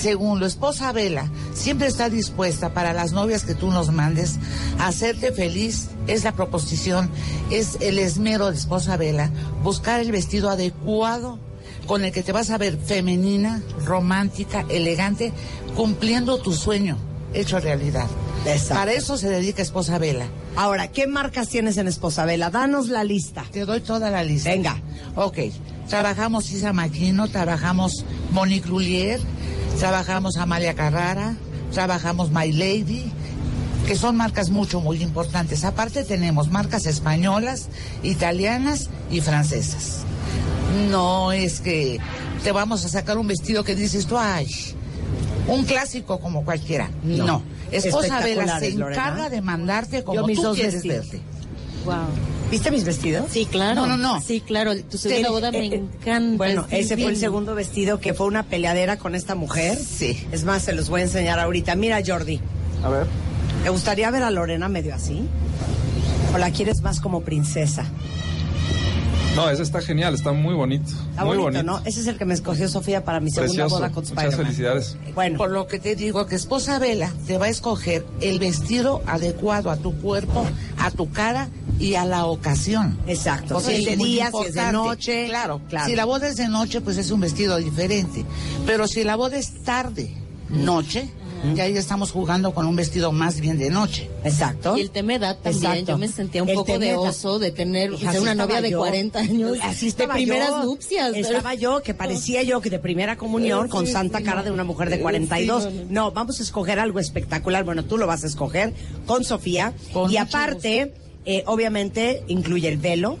Segundo, esposa Vela siempre está dispuesta para las novias que tú nos mandes a hacerte feliz. Es la proposición, es el esmero de esposa Vela, buscar el vestido adecuado con el que te vas a ver femenina, romántica, elegante, cumpliendo tu sueño hecho realidad. Exacto. Para eso se dedica Esposa Vela. Ahora, ¿qué marcas tienes en Esposa Vela? Danos la lista. Te doy toda la lista. Venga. Ok. Trabajamos Isa Maquino, trabajamos Monique Lullier, trabajamos Amalia Carrara, trabajamos My Lady, que son marcas mucho, muy importantes. Aparte tenemos marcas españolas, italianas y francesas. No es que te vamos a sacar un vestido que dices tú, ay, un clásico como cualquiera. No. Esposa Vela se Lorena. encarga de mandarte como Yo mis tú quieres verte. Wow. ¿Viste mis vestidos? Sí, claro. No, no, no. Sí, claro. Tu segunda boda me Eh, eh, encanta. Bueno, es ese fue el segundo vestido que fue una peleadera con esta mujer. Sí. Es más, se los voy a enseñar ahorita. Mira, Jordi. A ver. ¿Te gustaría ver a Lorena medio así? ¿O la quieres más como princesa? No, ese está genial, está muy bonito. Está muy bonito, bonito. ¿no? Ese es el que me escogió Sofía para mi segunda Precioso. boda con Muchas Spider-Man. felicidades. Bueno, Por lo que te digo que esposa Vela te va a escoger el vestido adecuado a tu cuerpo, a tu cara y a la ocasión. exacto. Porque Si es de día, si es de noche. Claro, claro. Si la boda es de noche, pues es un vestido diferente. Pero si la boda es tarde, noche, ya ahí estamos jugando con un vestido más bien de noche. Exacto. Y el tema edad también. Exacto. Yo me sentía un El poco de oso de tener una novia de yo. 40 años. Así de primeras yo. nupcias. Estaba yo, que parecía yo que de primera comunión con santa cara de una mujer de 42. No, vamos a escoger algo espectacular. Bueno, tú lo vas a escoger con Sofía. Con y aparte, eh, obviamente, incluye el velo,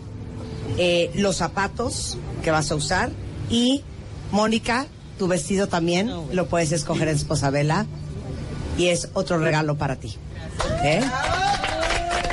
eh, los zapatos que vas a usar y, Mónica, tu vestido también lo puedes escoger en Esposabela y es otro regalo para ti. ¿Eh?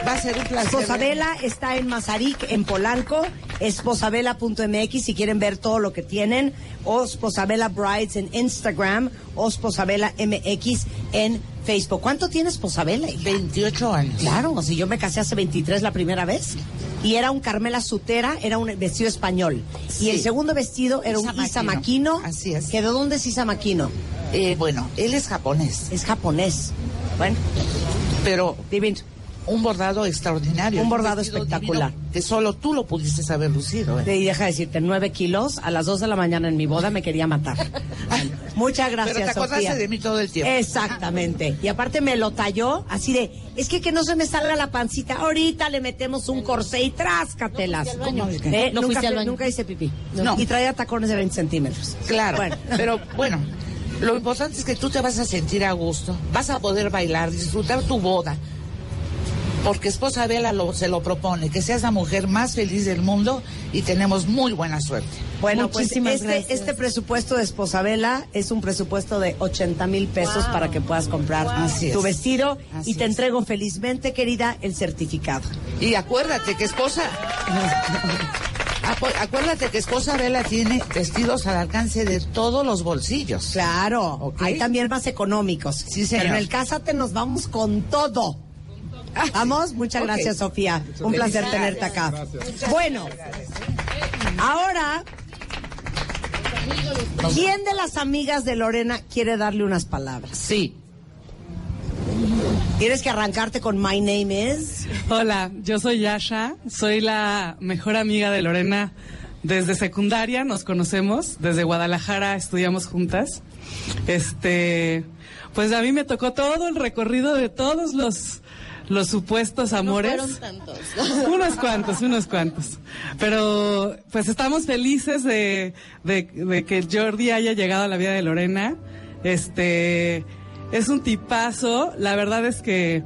Va a ser un placer. Esposabela está en Mazarik, en Polanco, esposabela.mx si quieren ver todo lo que tienen, o Esposabela Brides en Instagram, o Esposabela MX en Facebook. ¿Cuánto tiene Esposabela? hija? 28 años. Claro, si yo me casé hace 23 la primera vez. Y era un Carmela Sutera, era un vestido español. Sí. Y el segundo vestido era un Isa Isa Makino. Makino. Así es. ¿Que de dónde es Isa Makino? Eh, bueno, él es japonés, Es japonés. Bueno, pero divino. Un bordado extraordinario. Un bordado espectacular. divino Que solo tú lo pudiste haber lucido. ¿eh? Y deja de decirte, nueve kilos, a las dos de la mañana en mi boda me quería matar. Muchas gracias, Pero te acordaste Sofía. de mí todo el tiempo. Exactamente. Y aparte me lo talló así de, es que que no se me salga la pancita. Ahorita le metemos un corsé y tráscatelas. No. ¿Eh? No nunca, fuiste al baño. nunca hice pipí. No. Y traía tacones de 20 centímetros. Claro, Bueno. pero bueno, lo importante es que tú te vas a sentir a gusto, vas a poder bailar, disfrutar tu boda, porque esposa Vela lo, se lo propone, que seas la mujer más feliz del mundo y tenemos muy buena suerte. Bueno, pues Muchísimas este, gracias. este presupuesto de Esposabela es un presupuesto de 80 mil pesos para que puedas comprar tu es. vestido Así y te es. entrego felizmente, querida, el certificado. Y acuérdate que esposa... Acu- Acuérdate que esposa Vela tiene vestidos al alcance de todos los bolsillos. Claro, hay también más económicos. Sí, señor. Pero en el Cásate nos vamos con todo. Vamos, muchas gracias Sofía. Un placer tenerte acá. Bueno, ahora, ¿quién de las amigas de Lorena quiere darle unas palabras? Sí. Tienes que arrancarte con My Name Is. Hola, yo soy Yasha, soy la mejor amiga de Lorena desde secundaria, nos conocemos, desde Guadalajara estudiamos juntas. Este, pues a mí me tocó todo el recorrido de todos los los supuestos amores. fueron tantos. unos cuantos, unos cuantos. Pero pues estamos felices de, de, de que Jordi haya llegado a la vida de Lorena. Este es un tipazo. La verdad es que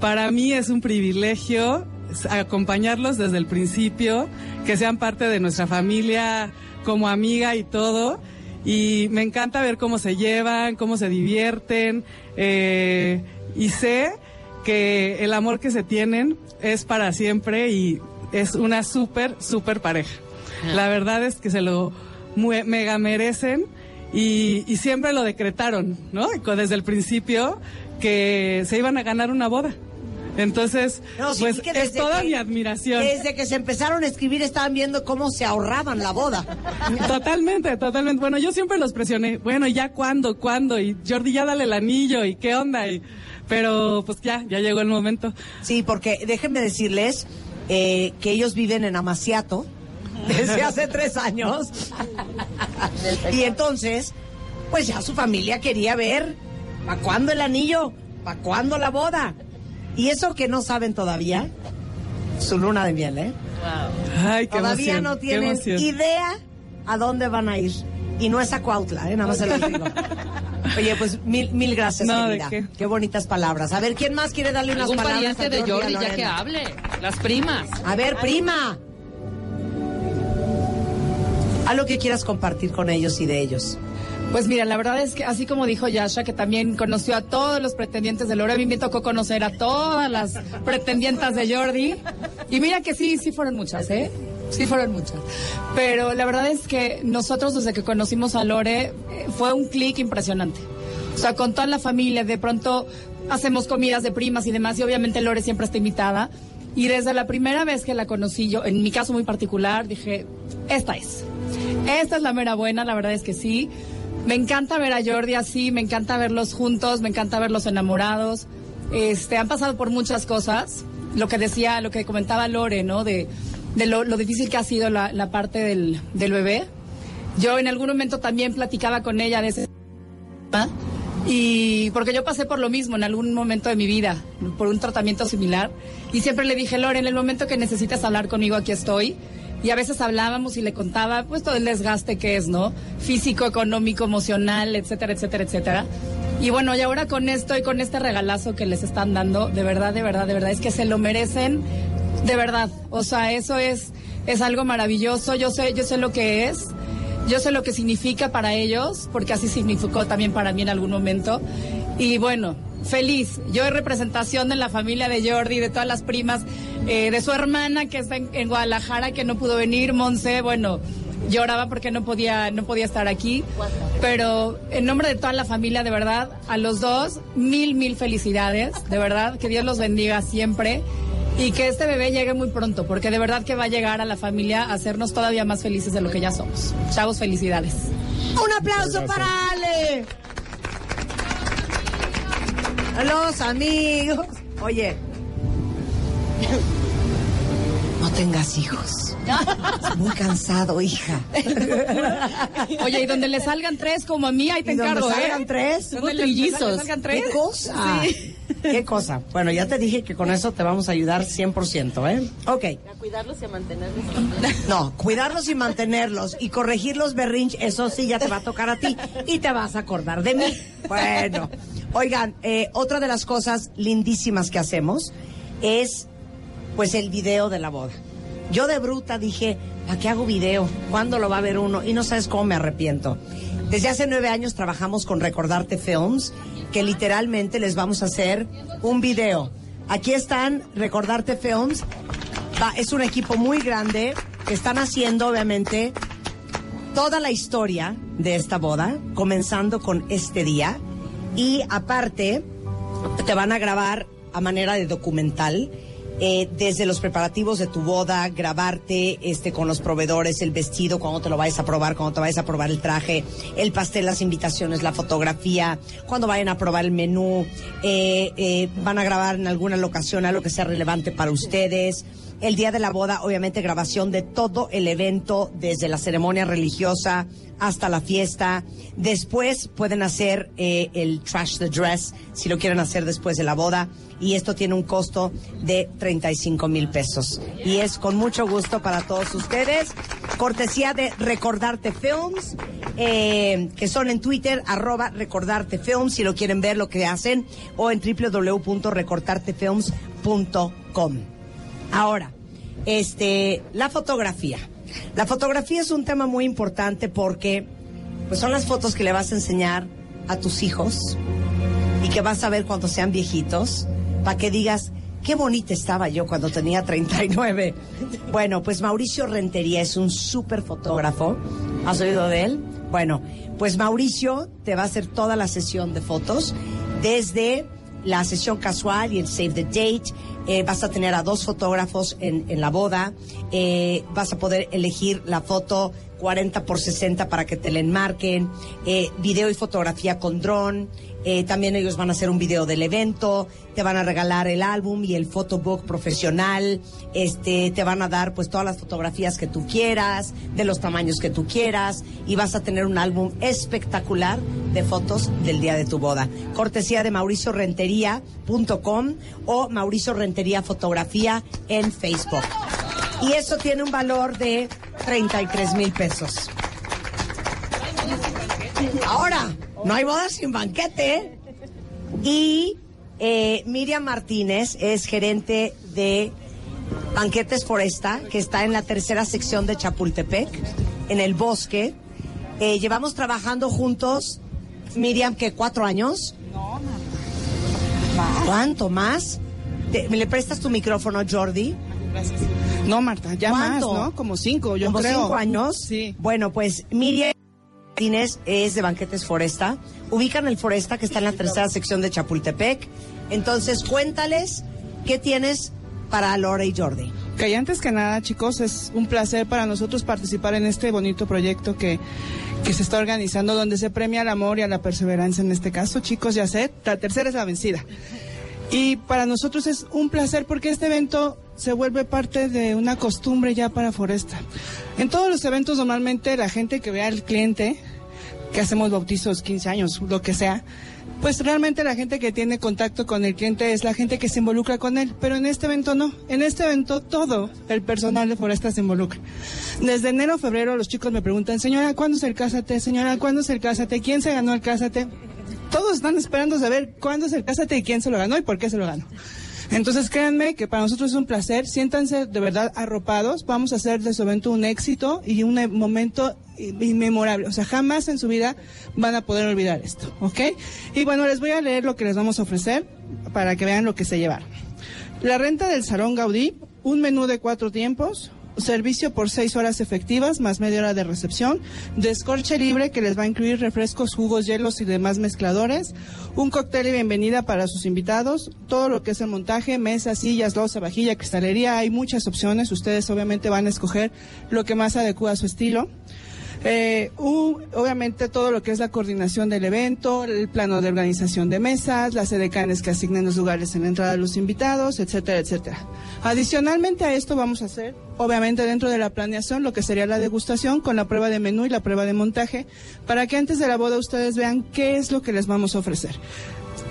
para mí es un privilegio acompañarlos desde el principio, que sean parte de nuestra familia como amiga y todo. Y me encanta ver cómo se llevan, cómo se divierten. eh, y sé que el amor que se tienen es para siempre y es una súper, súper pareja. La verdad es que se lo mega merecen y, y siempre lo decretaron, ¿no? Desde el principio que se iban a ganar una boda. Entonces, No, sí, pues es toda que- mi admiración. Desde que se empezaron a escribir estaban viendo cómo se ahorraban la boda. Totalmente, totalmente. Bueno, yo siempre los presioné. Bueno, ¿y ya cuándo? ¿Cuándo? Y Jordi, ya dale el anillo. ¿Y qué onda? Y, pero pues ya, ya llegó el momento. Sí, porque déjenme decirles eh, que ellos viven en Amaciato desde hace tres años. y entonces, pues ya su familia quería ver ¿para cuándo el anillo? ¿Para cuándo la boda? Y eso que no saben todavía, su luna de miel, ¿eh? Ay, qué Todavía emoción, no tienen idea a dónde van a ir. Y no es a Cuautla, ¿eh? Nada más se los digo. Oye, pues mil, mil gracias, No, ¿de querida. qué? bonitas palabras. A ver, ¿quién más quiere darle unas Algún palabras pariente a de Jordi ya que hable. Las primas. A ver, prima. Algo que quieras compartir con ellos y de ellos. Pues mira, la verdad es que así como dijo Yasha, que también conoció a todos los pretendientes de Lore, a mí me tocó conocer a todas las pretendientas de Jordi. Y mira que sí, sí fueron muchas, ¿eh? Sí fueron muchas. Pero la verdad es que nosotros desde que conocimos a Lore eh, fue un clic impresionante. O sea, con toda la familia, de pronto hacemos comidas de primas y demás, y obviamente Lore siempre está invitada. Y desde la primera vez que la conocí yo, en mi caso muy particular, dije, esta es. Esta es la mera buena, la verdad es que sí. Me encanta ver a Jordi así, me encanta verlos juntos, me encanta verlos enamorados. Este, han pasado por muchas cosas. Lo que decía, lo que comentaba Lore, ¿no? De, de lo, lo difícil que ha sido la, la parte del, del bebé. Yo en algún momento también platicaba con ella de ese tema, y porque yo pasé por lo mismo en algún momento de mi vida, por un tratamiento similar. Y siempre le dije, Lore, en el momento que necesites hablar conmigo, aquí estoy. Y a veces hablábamos y le contaba, pues todo el desgaste que es, ¿no? Físico, económico, emocional, etcétera, etcétera, etcétera. Y bueno, y ahora con esto y con este regalazo que les están dando, de verdad, de verdad, de verdad, es que se lo merecen, de verdad. O sea, eso es, es algo maravilloso. Yo sé, yo sé lo que es. Yo sé lo que significa para ellos, porque así significó también para mí en algún momento. Y bueno, feliz. Yo en representación de la familia de Jordi, de todas las primas, eh, de su hermana que está en, en Guadalajara, que no pudo venir, Monse, bueno, lloraba porque no podía, no podía estar aquí. Pero en nombre de toda la familia, de verdad, a los dos, mil, mil felicidades, de verdad, que Dios los bendiga siempre. Y que este bebé llegue muy pronto, porque de verdad que va a llegar a la familia a hacernos todavía más felices de lo que ya somos. Chavos, felicidades. Un aplauso para Ale. Los amigos. Oye. No tengas hijos. Es muy cansado, hija. Oye, y donde le salgan tres como a mí, ahí te ¿Y donde encargo, ¿eh? salgan tres? Donde le, donde le salgan tres. ¿Qué cosa? Sí. ¿Qué cosa? Bueno, ya te dije que con eso te vamos a ayudar 100%, ¿eh? Ok. A cuidarlos y a mantenerlos. No, cuidarlos y mantenerlos y corregir los berrinches, eso sí ya te va a tocar a ti y te vas a acordar de mí. Bueno, oigan, eh, otra de las cosas lindísimas que hacemos es pues el video de la boda. Yo de bruta dije, ¿para qué hago video? ¿Cuándo lo va a ver uno? Y no sabes cómo me arrepiento. Desde hace nueve años trabajamos con Recordarte Films, que literalmente les vamos a hacer un video. Aquí están Recordarte Films. Es un equipo muy grande que están haciendo, obviamente, toda la historia de esta boda, comenzando con este día. Y aparte, te van a grabar a manera de documental. Eh, desde los preparativos de tu boda, grabarte este con los proveedores, el vestido, cuando te lo vayas a probar, cuando te vayas a probar el traje, el pastel, las invitaciones, la fotografía, cuando vayan a probar el menú, eh, eh, van a grabar en alguna locación algo que sea relevante para ustedes. El día de la boda, obviamente, grabación de todo el evento, desde la ceremonia religiosa hasta la fiesta. Después pueden hacer eh, el trash the dress, si lo quieren hacer después de la boda. Y esto tiene un costo de 35 mil pesos. Y es con mucho gusto para todos ustedes. Cortesía de Recordarte Films, eh, que son en Twitter, arroba Recordarte Films, si lo quieren ver lo que hacen, o en www.recortartefilms.com. Ahora, este, la fotografía. La fotografía es un tema muy importante porque pues son las fotos que le vas a enseñar a tus hijos y que vas a ver cuando sean viejitos para que digas qué bonita estaba yo cuando tenía 39. Bueno, pues Mauricio Rentería es un súper fotógrafo. ¿Has oído de él? Bueno, pues Mauricio te va a hacer toda la sesión de fotos desde la sesión casual y el save the date. Eh, vas a tener a dos fotógrafos en, la boda. Eh, vas a poder elegir la foto 40 por 60 para que te la enmarquen. Eh, video y fotografía con dron. Eh, también ellos van a hacer un video del evento, te van a regalar el álbum y el photobook profesional, este, te van a dar pues todas las fotografías que tú quieras, de los tamaños que tú quieras, y vas a tener un álbum espectacular de fotos del día de tu boda. Cortesía de mauriciorentería.com o Mauricio Rentería Fotografía en Facebook. Y eso tiene un valor de 33 mil pesos. Ahora, no hay boda sin banquete. Y eh, Miriam Martínez es gerente de Banquetes Foresta, que está en la tercera sección de Chapultepec, en el bosque. Eh, llevamos trabajando juntos, Miriam, que cuatro años. No, ¿Cuánto más? ¿Me le prestas tu micrófono, Jordi? No, Marta, ya ¿Cuánto? más, ¿no? Como cinco, yo ¿Como creo. cinco años? Sí. Bueno, pues Miriam Martínez es de Banquetes Foresta. Ubican el Foresta que está en la tercera sección de Chapultepec. Entonces, cuéntales qué tienes para Lore y Jordi. Ok, antes que nada, chicos, es un placer para nosotros participar en este bonito proyecto que, que se está organizando, donde se premia el amor y a la perseverancia en este caso. Chicos, ya sé, la tercera es la vencida. Y para nosotros es un placer porque este evento se vuelve parte de una costumbre ya para Foresta. En todos los eventos normalmente la gente que ve al cliente, que hacemos bautizos 15 años, lo que sea, pues realmente la gente que tiene contacto con el cliente es la gente que se involucra con él, pero en este evento no. En este evento todo el personal de Foresta se involucra. Desde enero a febrero los chicos me preguntan, señora, ¿cuándo es el Cásate? Señora, ¿cuándo es el Cásate? ¿Quién se ganó el Cásate? Todos están esperando saber cuándo es el Cásate y quién se lo ganó y por qué se lo ganó. Entonces créanme que para nosotros es un placer, siéntanse de verdad arropados, vamos a hacer de su evento un éxito y un eh, momento inmemorable, o sea, jamás en su vida van a poder olvidar esto, ¿ok? Y bueno, les voy a leer lo que les vamos a ofrecer para que vean lo que se llevaron. La renta del Salón Gaudí, un menú de cuatro tiempos, servicio por seis horas efectivas más media hora de recepción, descorche libre que les va a incluir refrescos, jugos, hielos y demás mezcladores, un cóctel y bienvenida para sus invitados, todo lo que es el montaje, mesas, sillas, loza, vajilla, cristalería, hay muchas opciones, ustedes obviamente van a escoger lo que más adecua a su estilo. Eh, u- obviamente todo lo que es la coordinación del evento, el plano de organización de mesas, las edecanes que asignen los lugares en la entrada de los invitados, etcétera, etcétera. Adicionalmente a esto vamos a hacer, obviamente dentro de la planeación, lo que sería la degustación con la prueba de menú y la prueba de montaje, para que antes de la boda ustedes vean qué es lo que les vamos a ofrecer.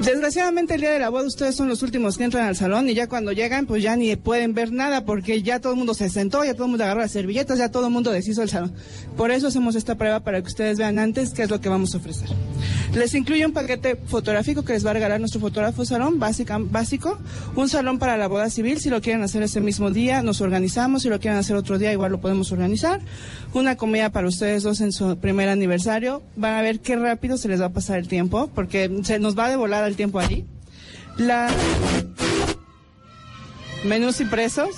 Desgraciadamente el día de la boda ustedes son los últimos que entran al salón y ya cuando llegan pues ya ni pueden ver nada porque ya todo el mundo se sentó, ya todo el mundo agarró las servilletas, ya todo el mundo deshizo el salón. Por eso hacemos esta prueba para que ustedes vean antes qué es lo que vamos a ofrecer. Les incluye un paquete fotográfico que les va a regalar nuestro fotógrafo salón básica- básico, un salón para la boda civil, si lo quieren hacer ese mismo día nos organizamos, si lo quieren hacer otro día igual lo podemos organizar, una comida para ustedes dos en su primer aniversario, van a ver qué rápido se les va a pasar el tiempo porque se nos va de volar el tiempo allí. La menús impresos.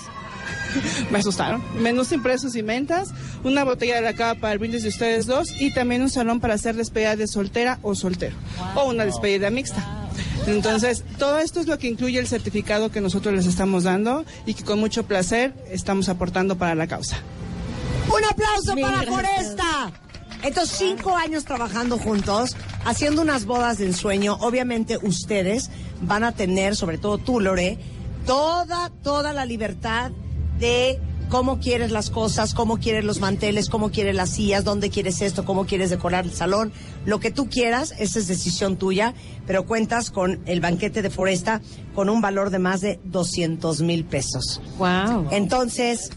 Me asustaron. Menús impresos y mentas, una botella de la cava para el brindis de ustedes dos y también un salón para hacer despedida de soltera o soltero o una despedida mixta. Entonces, todo esto es lo que incluye el certificado que nosotros les estamos dando y que con mucho placer estamos aportando para la causa. Un aplauso Mil para gracias. Foresta. Estos cinco años trabajando juntos, haciendo unas bodas de ensueño, obviamente ustedes van a tener, sobre todo tú, Lore, toda, toda la libertad de cómo quieres las cosas, cómo quieres los manteles, cómo quieres las sillas, dónde quieres esto, cómo quieres decorar el salón, lo que tú quieras, esa es decisión tuya, pero cuentas con el banquete de Foresta con un valor de más de 200 mil pesos. Wow. Entonces,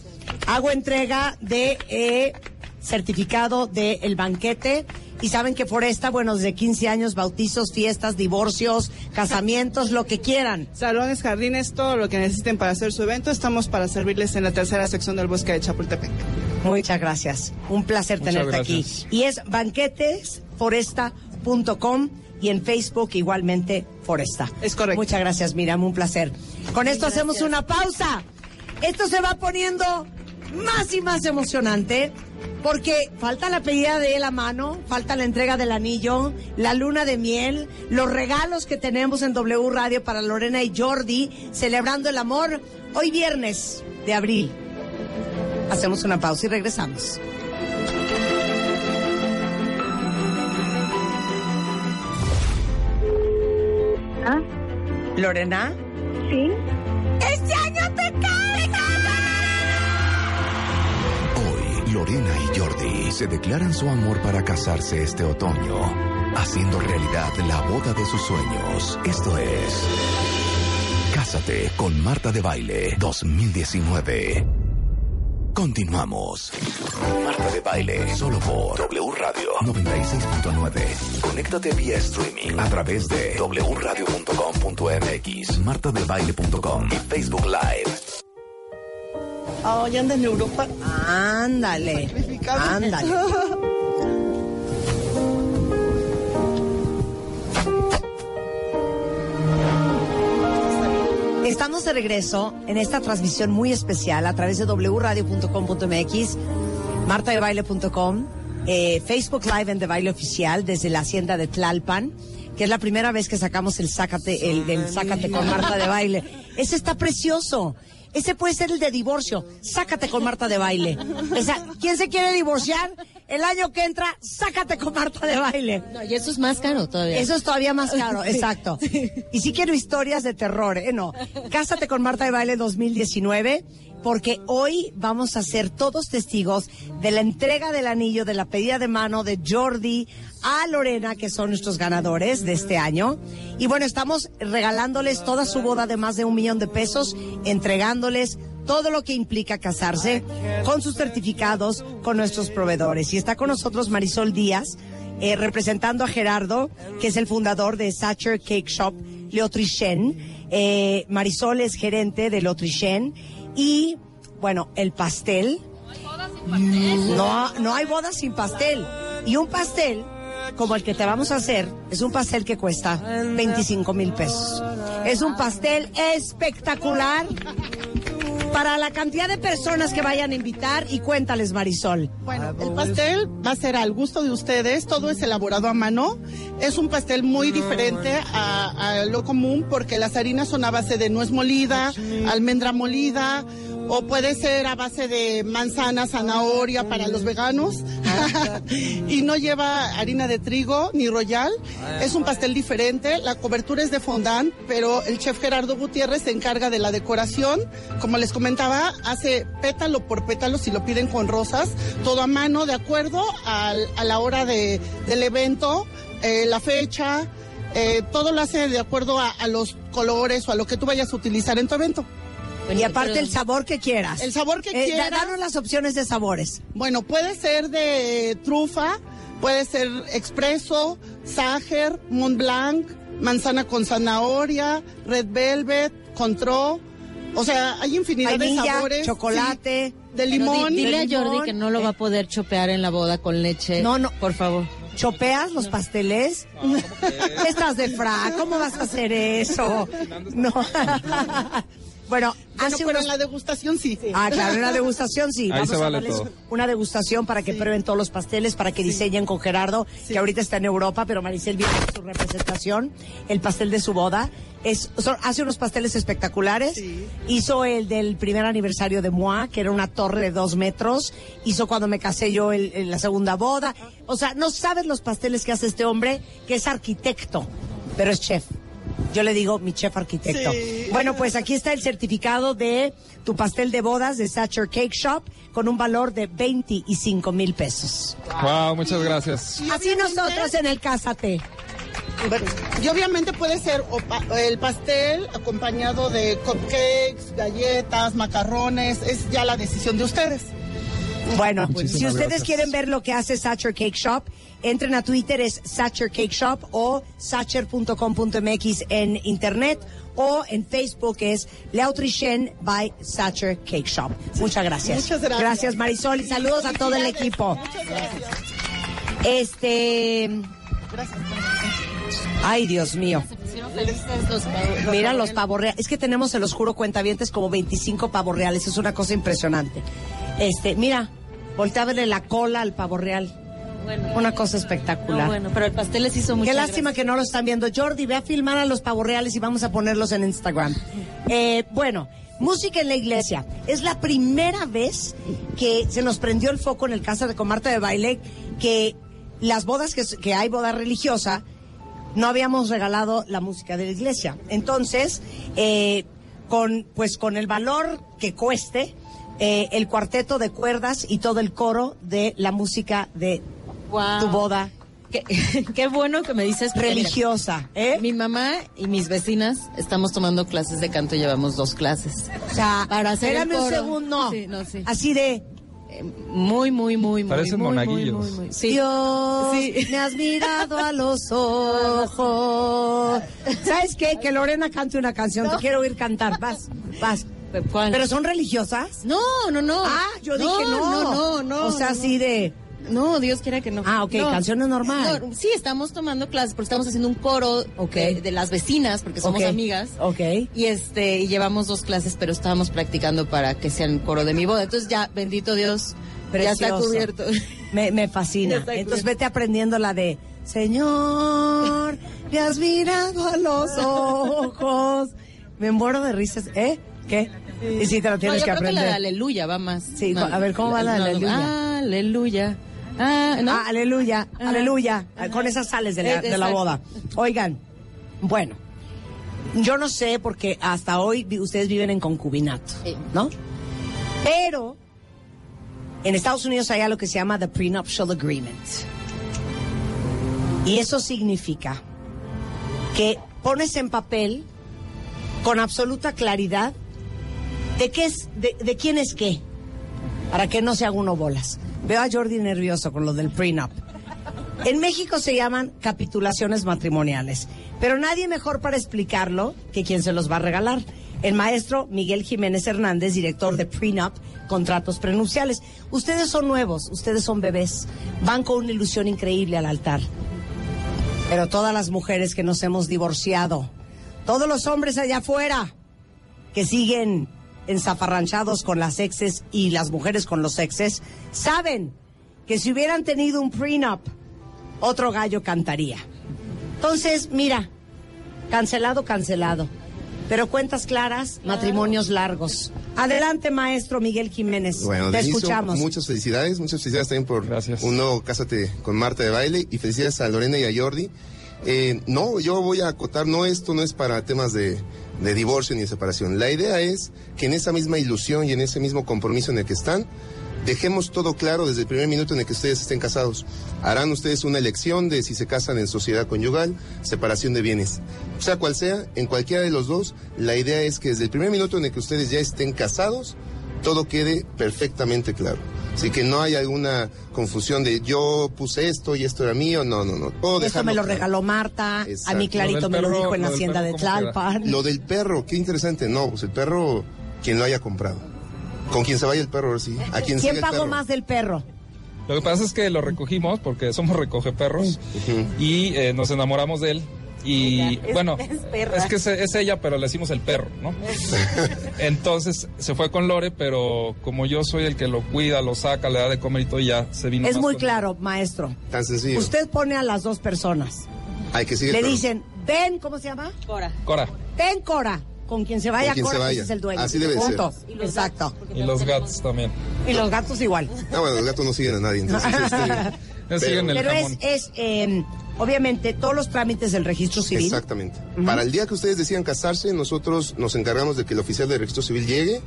hago entrega de eh, certificado del el banquete. Y saben que Foresta, bueno, desde 15 años, bautizos, fiestas, divorcios, casamientos, lo que quieran. Salones, jardines, todo lo que necesiten para hacer su evento, estamos para servirles en la tercera sección del bosque de Chapultepec. Muchas gracias. Un placer Muchas tenerte gracias. aquí. Y es banquetesforesta.com y en Facebook igualmente Foresta. Es correcto. Muchas gracias, Miriam, un placer. Con esto hacemos una pausa. Esto se va poniendo más y más emocionante Porque falta la pedida de la mano, falta la entrega del anillo, la luna de miel, los regalos que tenemos en W Radio para Lorena y Jordi, celebrando el amor, hoy viernes de abril. Hacemos una pausa y regresamos. ¿Ah? ¿Lorena? Sí. Lorena y Jordi se declaran su amor para casarse este otoño, haciendo realidad la boda de sus sueños. Esto es Cásate con Marta de Baile 2019. Continuamos. Marta de Baile, solo por W Radio 96.9. Conéctate vía streaming a través de wradio.com.mx, martadebaile.com y Facebook Live. Ya andan en Europa. Ándale. Ándale. Estamos de regreso en esta transmisión muy especial a través de wradio.com.mx, martadebaile.com, eh, Facebook Live en De Baile Oficial desde la hacienda de Tlalpan, que es la primera vez que sacamos el Sácate, el del Sácate con Marta de Baile. Ese está precioso. Ese puede ser el de divorcio. Sácate con Marta de Baile. O sea, ¿quién se quiere divorciar? El año que entra, sácate con Marta de Baile. No, y eso es más caro todavía. Eso es todavía más caro, exacto. Y si quiero historias de terror, ¿eh? No. Cásate con Marta de Baile 2019, porque hoy vamos a ser todos testigos de la entrega del anillo, de la pedida de mano de Jordi a Lorena, que son nuestros ganadores de este año. Y bueno, estamos regalándoles toda su boda de más de un millón de pesos, entregándoles todo lo que implica casarse con sus certificados con nuestros proveedores. Y está con nosotros Marisol Díaz, eh, representando a Gerardo, que es el fundador de Sacher Cake Shop Leotrichen. Eh, Marisol es gerente de Leotrichen. Y, bueno, el pastel. No, no hay boda sin pastel. Y un pastel como el que te vamos a hacer, es un pastel que cuesta 25 mil pesos. Es un pastel espectacular para la cantidad de personas que vayan a invitar y cuéntales, Marisol. Bueno, el pastel va a ser al gusto de ustedes, todo es elaborado a mano. Es un pastel muy diferente a, a lo común porque las harinas son a base de nuez molida, almendra molida, o puede ser a base de manzana, zanahoria para los veganos. y no lleva harina de trigo ni royal. Es un pastel diferente. La cobertura es de fondant, pero el chef Gerardo Gutiérrez se encarga de la decoración. Como les comentaba, hace pétalo por pétalo si lo piden con rosas. Todo a mano, de acuerdo a la hora de, del evento, eh, la fecha. eh, todo lo hace de acuerdo a, a los colores o a lo que tú vayas a utilizar en tu evento. Y aparte el sabor que quieras. El sabor que Eh, quieras. danos las opciones de sabores. Bueno, puede ser de trufa, puede ser expreso, Sacher, Mont Blanc, manzana con zanahoria, red velvet, control. O sea, hay infinidad de sabores. chocolate. sí, de limón. di- dile de a Jordi que no lo va a poder chopear en la boda con leche. No, no. Por favor. ¿Chopeas los pasteles? Estás de fra, ¿cómo vas a hacer eso? No. Bueno, Bueno, hace pero unos... en la degustación sí. Ah, claro, en la degustación sí. Ahí Vamos se a darles todo. una degustación para que prueben todos los pasteles, para que diseñen con Gerardo, que ahorita está en Europa, pero Maricel viene con su representación, el pastel de su boda. Es, son- hace unos pasteles espectaculares. Hizo el del primer aniversario de Moi, que era una torre de dos metros. Hizo cuando me casé yo el- el- la segunda boda. O sea, no sabes los pasteles que hace este hombre, que es arquitecto, pero es chef. Yo le digo mi chef arquitecto. Sí. Bueno, pues aquí está el certificado de tu pastel de bodas de Sacher Cake Shop con un valor de 25 mil pesos. Wow, muchas gracias. Así nosotros en el Cásate. Y obviamente puede ser o pa- el pastel acompañado de cupcakes, galletas, macarrones. Es ya la decisión de ustedes. Bueno, pues, Muchísimas si ustedes gracias. quieren ver lo que hace Sacher Cake Shop, entren a Twitter, es Sacher Cake Shop o sacher.com.mx en internet o en Facebook es Leautrichen by Sacher Cake Shop. Muchas gracias. Muchas gracias. Gracias Marisol y saludos a todo el equipo. Muchas gracias. Este, Gracias. Ay Dios mío. Mira los pavos reales. Es que tenemos, se los juro, cuentavientes como 25 pavos reales. Es una cosa impresionante. Este, mira, voltea a verle la cola al pavo real. Bueno. Una cosa espectacular. No, bueno, pero el pastel les hizo mucha Qué lástima que no lo están viendo. Jordi, ve a filmar a los pavos reales y vamos a ponerlos en Instagram. Eh, bueno, música en la iglesia. Es la primera vez que se nos prendió el foco en el caso de Comarta de Baile que las bodas que, que hay, boda religiosa, no habíamos regalado la música de la iglesia. Entonces, eh, con, pues con el valor que cueste, eh, el cuarteto de cuerdas y todo el coro de la música de Wow. tu boda Qué, qué bueno que me dices. religiosa. mira, Mi mamá y mis vecinas estamos tomando clases de canto, llevamos dos clases. O sea, Para hacer el espérame un coro. segundo. Sí, no, sí. Así de Muy, muy, muy, muy, Parecen muy, muy, monaguillos. muy, muy. Sí. Dios, Sí. me has mirado a los ojos. ¿Sabes qué? Que Lorena cante una canción. Te quiero oír cantar. Vas, vas. ¿Cuál? ¿Pero son religiosas? No, no, no. Ah, yo No, dije no. No, no, no. O sea, no. así de... No, Dios quiera que no. Ah, ok, No. canciones normal. No, sí, estamos tomando clases porque estamos haciendo un coro Ok. de, de las vecinas porque somos amigas. Ok. Y este y llevamos dos clases, pero estábamos practicando para que sea el coro de mi boda. Entonces ya, bendito Dios, ya está Precioso. cubierto. Me, fascina. Entonces vete aprendiendo la de Señor, me has mirado a los ojos. Me muero de risas. ¿Eh? ¿Qué? Y sí, te lo No, tienes yo que creo que la aprender. de aleluya va más. Sí, más- a ver, ¿cómo va la de aleluya? Aleluya. Ah, ¿no? Ah, aleluya, Ajá. aleluya. Con esas sales de la, de la exacto. boda. Oigan, bueno, yo no sé porque hasta hoy ustedes viven en concubinato. ¿no? Pero en Estados Unidos hay algo que se llama the prenuptial agreement. Y eso significa que pones en papel con absoluta claridad de qué es, de, de quién es qué, para que no se haga uno bolas. Veo a Jordi nervioso con lo del prenup. En México se llaman capitulaciones matrimoniales, pero nadie mejor para explicarlo que quien se los va a regalar. El maestro Miguel Jiménez Hernández, director de Prenup, Contratos Prenupciales. Ustedes son nuevos, ustedes son bebés, van con una ilusión increíble al altar. Pero todas las mujeres que nos hemos divorciado, todos los hombres allá afuera que siguen enzafarranchados con las exes y las mujeres con los exes, saben que si hubieran tenido un prenup, otro gallo cantaría. Entonces, mira, cancelado, cancelado. Pero cuentas claras, matrimonios largos. Adelante, maestro Miguel Jiménez. Bueno, Te inicio, escuchamos. muchas felicidades, muchas felicidades también por Gracias. un nuevo Cásate con Marta de Baile y felicidades a Lorena y a Jordi. Eh, no, yo voy a acotar, no, esto no es para temas de, de divorcio ni de separación. La idea es que en esa misma ilusión y en ese mismo compromiso en el que están, dejemos todo claro desde el primer minuto en el que ustedes estén casados. Harán ustedes una elección de si se casan en sociedad conyugal, separación de bienes. Sea cual sea, en cualquiera de los dos, la idea es que desde el primer minuto en el que ustedes ya estén casados, todo quede perfectamente claro. Así que no hay alguna confusión de yo puse esto y esto era mío, no, no, no. Todo Esto me lo claro. regaló Marta, a mí Clarito me lo dijo en la hacienda perro, de. Tlalpan. Lo del perro, qué interesante. No, pues el perro, quien lo haya comprado. Con quien se vaya el perro, sí. A quien ¿Quién el pagó perro. más del perro? Lo que pasa es que lo recogimos porque somos recoge perros y eh, nos enamoramos de él. Y es- bueno, es que es, es ella, pero le decimos el perro, ¿no? Entonces se fue con Lore, pero como yo soy el que lo cuida, lo saca, le da de comer y todo, ya se vino. Es más muy claro, maestro. Tan sencillo. Usted pone a las dos personas. Hay que seguir Le dicen, ven, ¿cómo se llama? Cora. Cora. Ven, Cora. Con quien se vaya, quien Cora, se vaya. ese es el dueño. Así debe Punto. ser. Exacto. Y los gatos también. Y los gatos igual. Ah, bueno, los gatos no siguen a nadie, entonces. este, el Pero es, eh, obviamente, todos los trámites del registro civil. Exactamente. Para el día que ustedes decidan casarse, nosotros nos encargamos de que el oficial del registro civil llegue,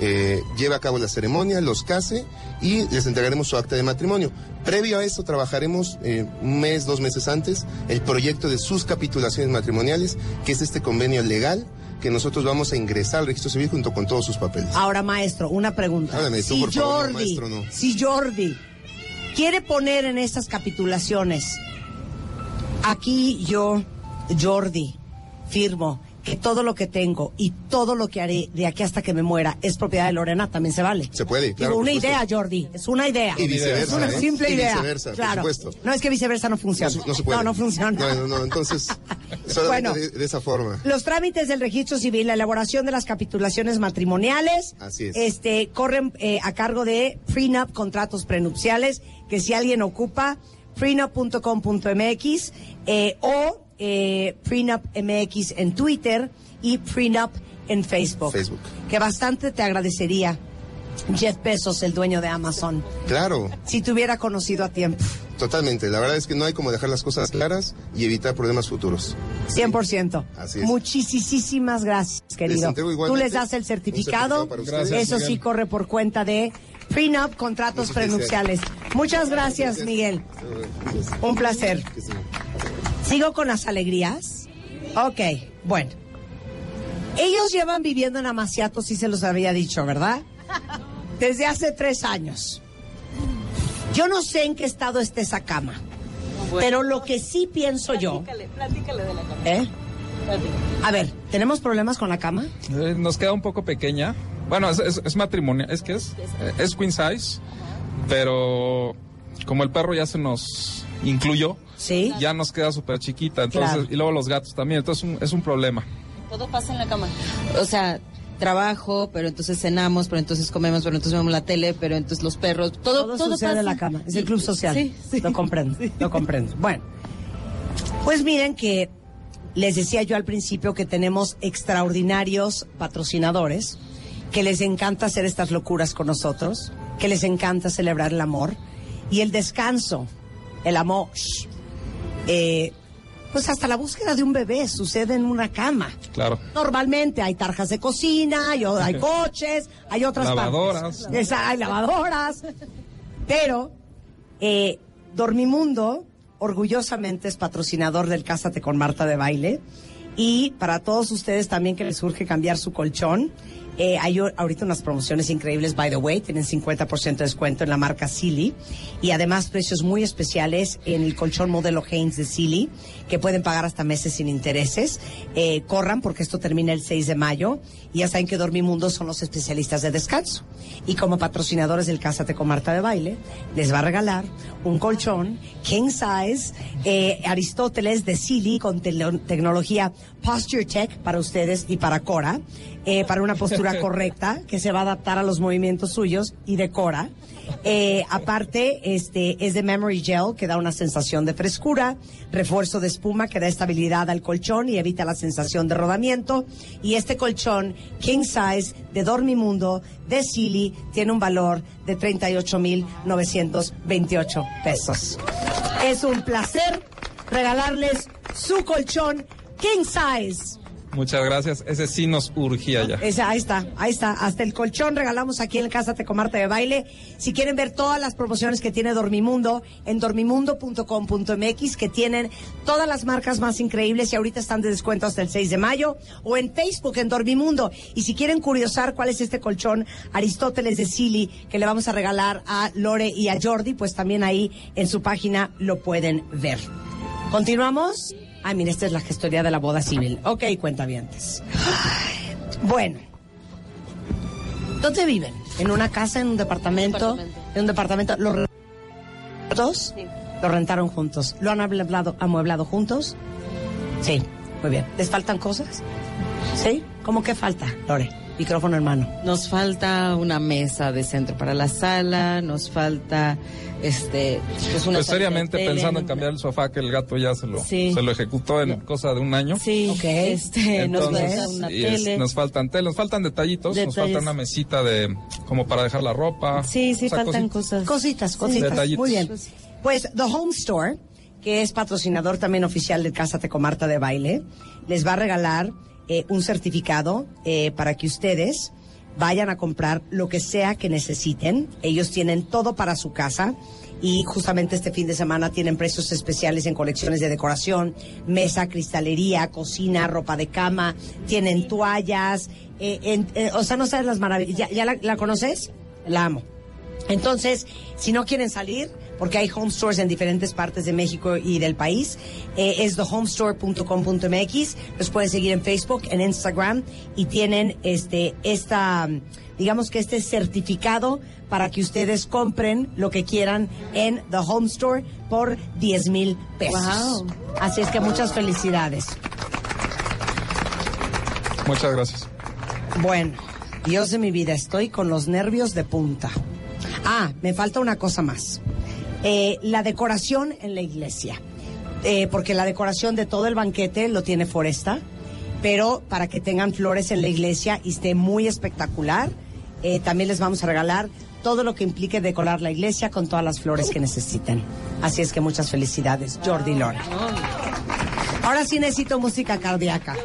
eh, lleve a cabo la ceremonia, los case y les entregaremos su acta de matrimonio. Previo a esto trabajaremos eh, un mes, dos meses antes, el proyecto de sus capitulaciones matrimoniales, que es este convenio legal que nosotros vamos a ingresar al registro civil junto con todos sus papeles. Ahora, maestro, una pregunta. Háblame tú, por favor, no, Jordi, maestro, no. si Jordi quiere poner en estas capitulaciones, aquí yo, Jordi, firmo que todo lo que tengo y todo lo que haré de aquí hasta que me muera es propiedad de Lorena, también se vale. Se puede, claro. Digo, una idea, Jordi, es una idea. Y viceversa, Es una ¿eh? simple Y idea. viceversa, por claro. supuesto. No es que viceversa no funciona. No, se- no se puede. No, no funciona. No, no, no, entonces, solamente Bueno. de, de esa forma. Los trámites del registro civil, la elaboración de las capitulaciones matrimoniales, Así es. este, corren eh, a cargo de Prenup, contratos prenupciales, que si alguien ocupa, prenup.com.mx eh, o eh, Prenup MX en Twitter y Prenup en Facebook. Facebook. Que bastante te agradecería Jeff Bezos, el dueño de Amazon, Claro, si te hubiera conocido a tiempo. totalmente. La verdad es que no hay como dejar las cosas claras y evitar problemas futuros. 100%. Así es. Muchísimas gracias, querido. entrego Tú les das el certificado. para. Eso sí corre por cuenta de Prenup, contratos Muchas prenupciales. Muchas gracias, Miguel. Un placer. ¿Sigo con las alegrías? Ok, bueno. Ellos llevan viviendo en Amaciato, sí se los había dicho, ¿verdad? Desde hace tres años. Yo no sé en qué estado esté esa cama, pero lo que sí pienso yo... Platícale de la cama. ¿Eh? A ver, ¿tenemos problemas con la cama? Eh, nos queda un poco pequeña. Bueno, es, es, es matrimonial, es que es, Eh, es queen size, pero como el perro ya se nos incluyó, ¿Sí? ya nos queda súper chiquita, entonces, Claro. y luego los gatos también, entonces es un, es un problema. Todo pasa en la cama. O sea, trabajo, pero entonces cenamos, pero entonces comemos, pero entonces vemos la tele, pero entonces los perros, todo, Todo, todo, sucede pasa en la cama. Es el club social. Sí, sí. Lo comprendo, lo comprendo. Bueno, pues miren que les decía yo al principio que tenemos extraordinarios patrocinadores que les encanta hacer estas locuras con nosotros, que les encanta celebrar el amor y el descanso, el amor. Eh, pues hasta la búsqueda de un bebé sucede en una cama. Claro. Normalmente hay tarjas de cocina, hay, hay coches, hay otras Lavadoras. partes. Hay lavadoras. Pero eh, Dormimundo orgullosamente es patrocinador del Cásate con Marta de Baile. Y para todos ustedes también que les urge cambiar su colchón, eh, hay ahorita unas promociones increíbles, by the way, tienen 50% de descuento en la marca Silly. Y además precios muy especiales en el colchón modelo Haynes de Silly, que pueden pagar hasta meses sin intereses. Eh, corran porque esto termina el 6 de mayo y ya saben que Dormimundo son los especialistas de descanso. Y como patrocinadores del Cásate con Marta de Baile, les va a regalar un colchón king size eh, Aristóteles de Silly con tele- tecnología Posture Tech para ustedes y para Cora, eh, para una postura correcta que se va a adaptar a los movimientos suyos y de Cora. Eh, aparte, este es de Memory Gel que da una sensación de frescura, refuerzo de espuma que da estabilidad al colchón y evita la sensación de rodamiento. Y este colchón king size de Dormimundo de Silly tiene un valor de 38,928 pesos. Es un placer regalarles su colchón king size. Muchas gracias, ese sí nos urgía ya. Esa, ahí está, ahí está. Hasta el colchón regalamos aquí en Casa Tecomarte de Baile. Si quieren ver todas las promociones que tiene Dormimundo, en dormimundo.com.mx, que tienen todas las marcas más increíbles y ahorita están de descuento hasta el 6 de mayo, o en Facebook, en Dormimundo. Y si quieren curiosar cuál es este colchón Aristóteles de Silly que le vamos a regalar a Lore y a Jordi, pues también ahí en su página lo pueden ver. ¿Continuamos? Ay, mira, esta es la gestoría de la boda civil. Ok, cuentavientes. Bueno. ¿Dónde viven? ¿En una casa, en un departamento? En un departamento. ¿Los dos? Lo rentaron juntos. ¿Lo han amueblado, amueblado juntos? Sí, muy bien. ¿Les faltan cosas? ¿Sí? ¿Cómo que falta, Lore? Micrófono en mano. Nos falta una mesa de centro para la sala, nos falta este pues una Pues seriamente tele, pensando en cambiar el sofá que el gato ya se lo, Sí. se lo ejecutó en cosa de un año. Sí, este, nos Entonces, una es- nos faltan tele, nos faltan detallitos, nos falta una mesita de como para dejar la ropa. Sí, sí, O sea, faltan cositas. cosas. Cositas, cositas. Detallitos. Muy bien. Pues The Home Store, que es patrocinador también oficial de Cásate con Marta de Baile, les va a regalar eh, un certificado eh, para que ustedes vayan a comprar lo que sea que necesiten. Ellos tienen todo para su casa. Y justamente este fin de semana tienen precios especiales en colecciones de decoración, mesa, cristalería, cocina, ropa de cama, tienen toallas, eh, en- eh, o sea, no sabes las maravillas. ¿Ya, ya la, la conoces? La amo. Entonces, si no quieren salir, porque hay home stores en diferentes partes de México y del país. Eh, es thehomestore.com.mx. Los pueden seguir en Facebook, en Instagram y tienen este esta digamos que este certificado para que ustedes compren lo que quieran en The Home Store por 10 mil pesos. Wow. Así es que muchas felicidades. Muchas gracias. Bueno, Dios de mi vida, estoy con los nervios de punta. Ah, me falta una cosa más. Eh, la decoración en la iglesia. Eh, porque la decoración de todo el banquete lo tiene Foresta, pero para que tengan flores en la iglesia y esté muy espectacular, eh, también les vamos a regalar todo lo que implique decorar la iglesia con todas las flores que necesiten. Así es que muchas felicidades, Jordi Lora. Ahora sí necesito música cardíaca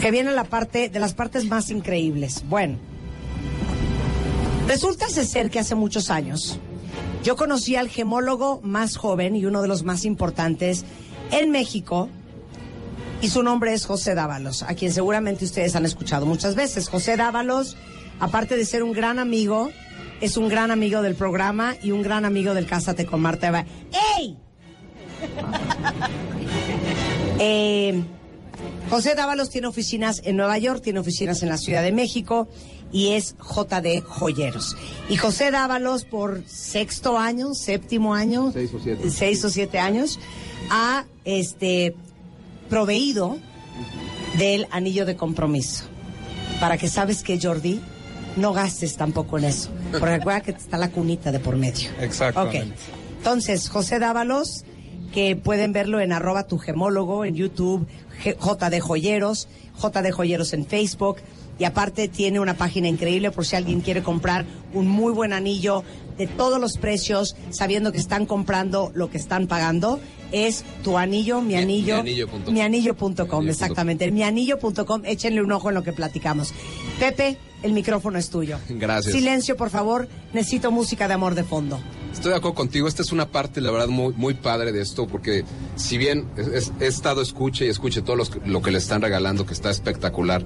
que viene la parte de las partes más increíbles. Bueno, resulta ser que hace muchos años yo conocí al gemólogo más joven y uno de los más importantes en México y su nombre es José Dávalos, a quien seguramente ustedes han escuchado muchas veces. José Dávalos, aparte de ser un gran amigo, es un gran amigo del programa y un gran amigo del Cásate con Marta Eva. ¡Ey! Eh, José Dávalos tiene oficinas en Nueva York, tiene oficinas en la Ciudad de México y es JD Joyeros. Y José Dávalos por sexto año, séptimo año, Seis o siete. seis o siete años, ha este proveído del anillo de compromiso. Para que sabes que Jordi, no gastes tampoco en eso. Porque recuerda que está la cunita de por medio. Exactamente. Ok. Entonces, José Dávalos, que pueden verlo en arroba tu gemólogo en YouTube, JD Joyeros, JD Joyeros en Facebook. Y aparte tiene una página increíble por si alguien quiere comprar un muy buen anillo de todos los precios, sabiendo que están comprando lo que están pagando. Es tu anillo, mi anillo, mianillo.com. mianillo.com, exactamente. Mianillo.com, échenle un ojo en lo que platicamos. Pepe, el micrófono es tuyo. Gracias. Silencio, por favor. Necesito música de amor de fondo. Estoy de acuerdo contigo. Esta es una parte, la verdad, muy, muy padre de esto, porque si bien he estado escuche y escuche todo los- lo que le están regalando, que está espectacular,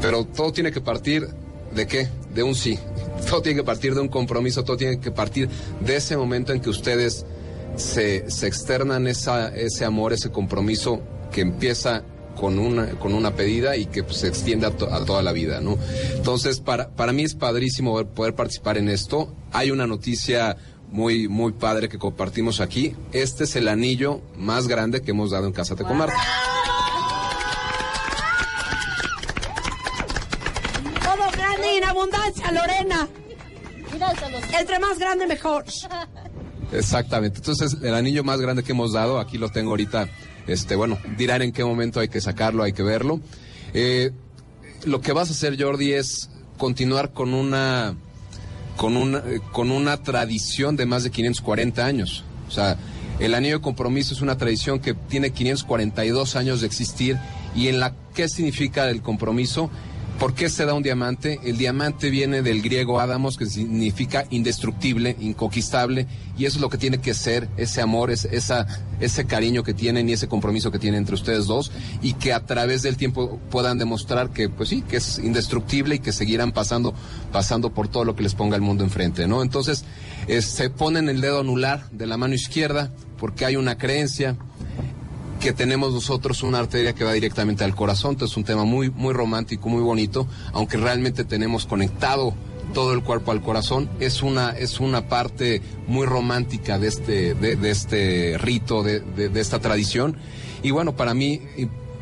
pero todo tiene que partir de qué? De un sí. Todo tiene que partir de un compromiso, todo tiene que partir de ese momento en que ustedes se, se externan esa, ese amor, ese compromiso que empieza con una, con una pedida y que pues, se extiende a, to- a toda la vida, ¿no? Entonces, para, para mí es padrísimo poder participar en esto. Hay una noticia muy, muy padre que compartimos aquí. Este es el anillo más grande que hemos dado en Cásate con Marta. Todo abundancia, Lorena. Entre más grande, mejor. Exactamente. Entonces, el anillo más grande que hemos dado, aquí lo tengo ahorita, este, bueno, dirán en qué momento hay que sacarlo, hay que verlo. Eh, lo que vas a hacer, Jordi, es continuar con una, con una, con una tradición de más de 540 años. O sea, el anillo de compromiso es una tradición que tiene 542 años de existir y en la, ¿qué significa el compromiso? ¿Por qué se da un diamante? El diamante viene del griego Adamos, que significa indestructible, inconquistable, y eso es lo que tiene que ser ese amor, es- esa, ese cariño que tienen y ese compromiso que tienen entre ustedes dos, y que a través del tiempo puedan demostrar que, pues sí, que es indestructible y que seguirán pasando, pasando por todo lo que les ponga el mundo enfrente, ¿no? Entonces, eh, se ponen el dedo anular de la mano izquierda, porque hay una creencia que tenemos nosotros una arteria que va directamente al corazón, entonces es un tema muy, muy romántico, muy bonito, aunque realmente tenemos conectado todo el cuerpo al corazón, es una, es una parte muy romántica de este, de, de este rito, de, de- de esta tradición. Y bueno, para mí,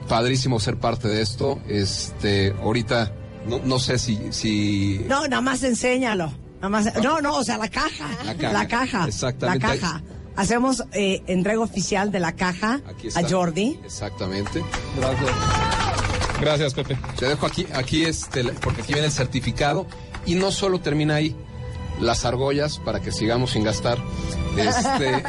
padrísimo ser parte de esto. Este, ahorita, no, no sé si, si No, nada más enséñalo. Nada más, no, no, o sea, la caja. La caja. La caja. Exactamente. La caja. Hacemos eh, entrega oficial de la caja Aquí está. a Jordi. Exactamente. Gracias. Gracias, Pepe. Te dejo aquí, aquí este, porque aquí viene el certificado y no solo termina ahí. Las argollas, para que sigamos sin gastar. Este,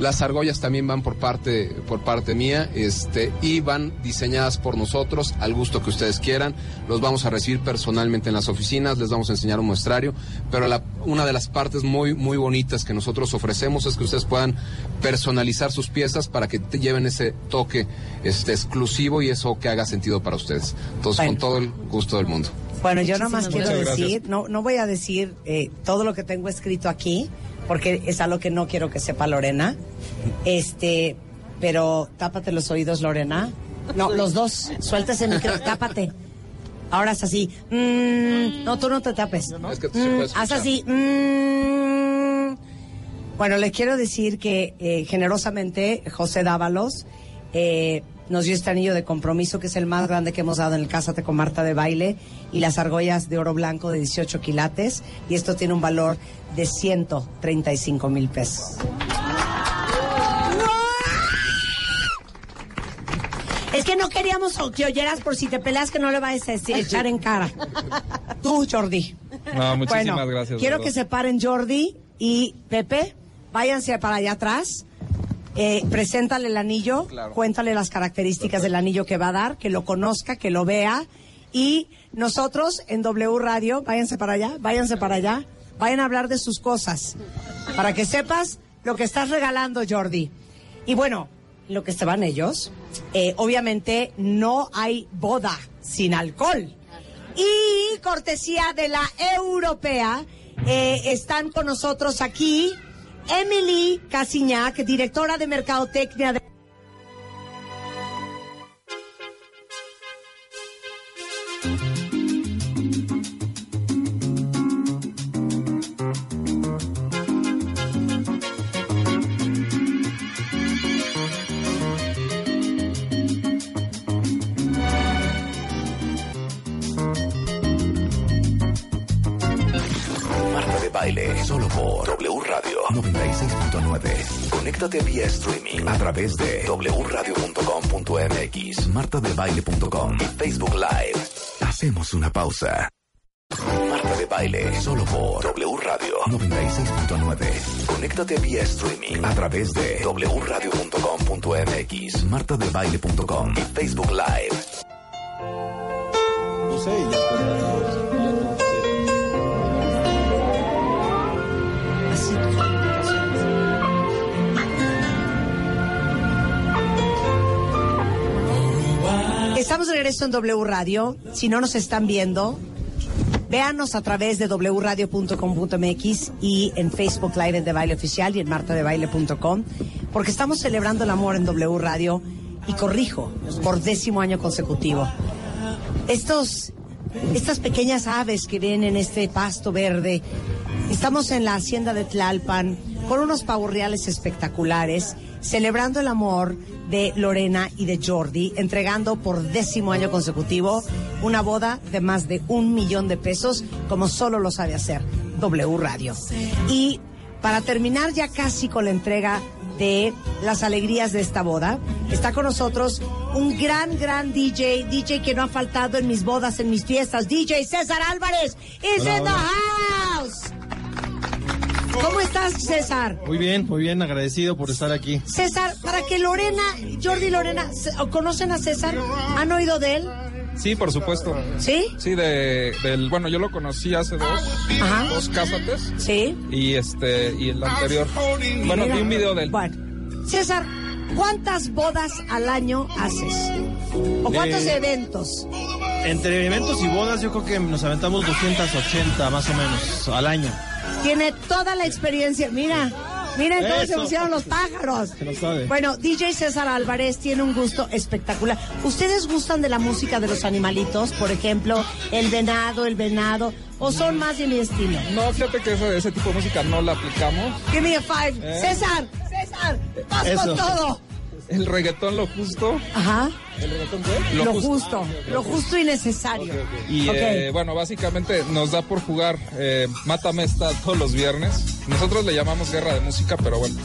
las argollas también van por parte, por parte mía, este, y van diseñadas por nosotros al gusto que ustedes quieran. Los vamos a recibir personalmente en las oficinas, les vamos a enseñar un muestrario, pero la- una de las partes muy, muy bonitas que nosotros ofrecemos es que ustedes puedan personalizar sus piezas para que te lleven ese toque este, exclusivo y eso que haga sentido para ustedes. Entonces, con todo el gusto del mundo. Bueno, yo nada más Muchísimas quiero gracias. decir, no, no voy a decir eh, todo lo que tengo escrito aquí, porque es algo que no quiero que sepa Lorena. Este, pero tápate los oídos, Lorena. No, los dos. Suéltese el micro, tápate. Ahora es así. Mm, no, tú no te tapes. Es que se Mm, haz así. mm. Bueno, les quiero decir que eh, generosamente José Dávalos eh, nos dio este anillo de compromiso que es el más grande que hemos dado en el Cásate con Marta de Baile y las argollas de oro blanco de 18 quilates y esto tiene un valor de 135 mil pesos. Es que no queríamos que oyeras por si te peleas que no le vayas a decir- echar en cara. Tú, Jordi. No, muchísimas Bueno, gracias. Quiero que se paren Jordi y Pepe. Váyanse para allá atrás. Eh, preséntale el anillo. Cuéntale las características del anillo que va a dar, que lo conozca, que lo vea. Y nosotros en W Radio, váyanse para allá, váyanse para allá. Vayan a hablar de sus cosas. Para que sepas lo que estás regalando, Jordi. Y bueno, lo que se van ellos, eh, obviamente no hay boda sin alcohol. Y cortesía de la europea, eh, están con nosotros aquí Emily Casiñac, directora de Mercadotecnia de... baile, solo por W Radio. 96.9. Conéctate vía streaming. A través de wradio.com.mx, martadebaile.com y Facebook Live. Hacemos una pausa. Marta de baile, solo por W Radio. 96.9. Conéctate vía streaming. A través de wradio.com.mx, martadebaile.com y Facebook Live. No sé, y Estamos de regreso en W Radio. Si no nos están viendo, véanos a través de wradio.com.mx y en Facebook Live en De Baile Oficial y en martadebaile.com, porque estamos celebrando el amor en W Radio y corrijo, por décimo año consecutivo. Estos, estas pequeñas aves que ven en este pasto verde, estamos en la hacienda de Tlalpan con unos pavorreales espectaculares, celebrando el amor de Lorena y de Jordi, entregando por décimo año consecutivo una boda de más de un millón de pesos, como solo lo sabe hacer W Radio. Y para terminar ya casi con la entrega de las alegrías de esta boda, está con nosotros un gran, gran DJ, DJ que no ha faltado en mis bodas, en mis fiestas, DJ César Álvarez is Hola, in the house. ¿Cómo estás, César? Muy bien, muy bien, agradecido por estar aquí. César, para que Lorena, Jordi y Lorena, se- ¿o ¿conocen a César? ¿Han oído de él? Sí, por supuesto. ¿Sí? Sí, de, del, bueno, yo lo conocí hace dos, dos cásates. Sí. Y este, y el anterior. Bueno, vi un video de él. Bueno, César, ¿cuántas bodas al año haces? ¿O cuántos Eh, eventos? Entre eventos y bodas yo creo que nos aventamos 280 más o menos al año. Tiene toda la experiencia. Mira, miren cómo se Eso. pusieron los pájaros. Se lo sabe. Bueno, DJ César Álvarez tiene un gusto espectacular. ¿Ustedes gustan de la música de los animalitos? Por ejemplo, el venado, el venado, o son más de mi estilo? No, fíjate que ese, ese tipo de música no la aplicamos. Give me a five. Eh. César, César, vas Eso. con todo. El reggaetón lo justo. Ajá. ¿El reggaetón qué? Lo, justo, lo justo y necesario. Y eh, bueno, básicamente nos da por jugar eh, Mátame esta todos los viernes. Nosotros le llamamos guerra de música, pero bueno.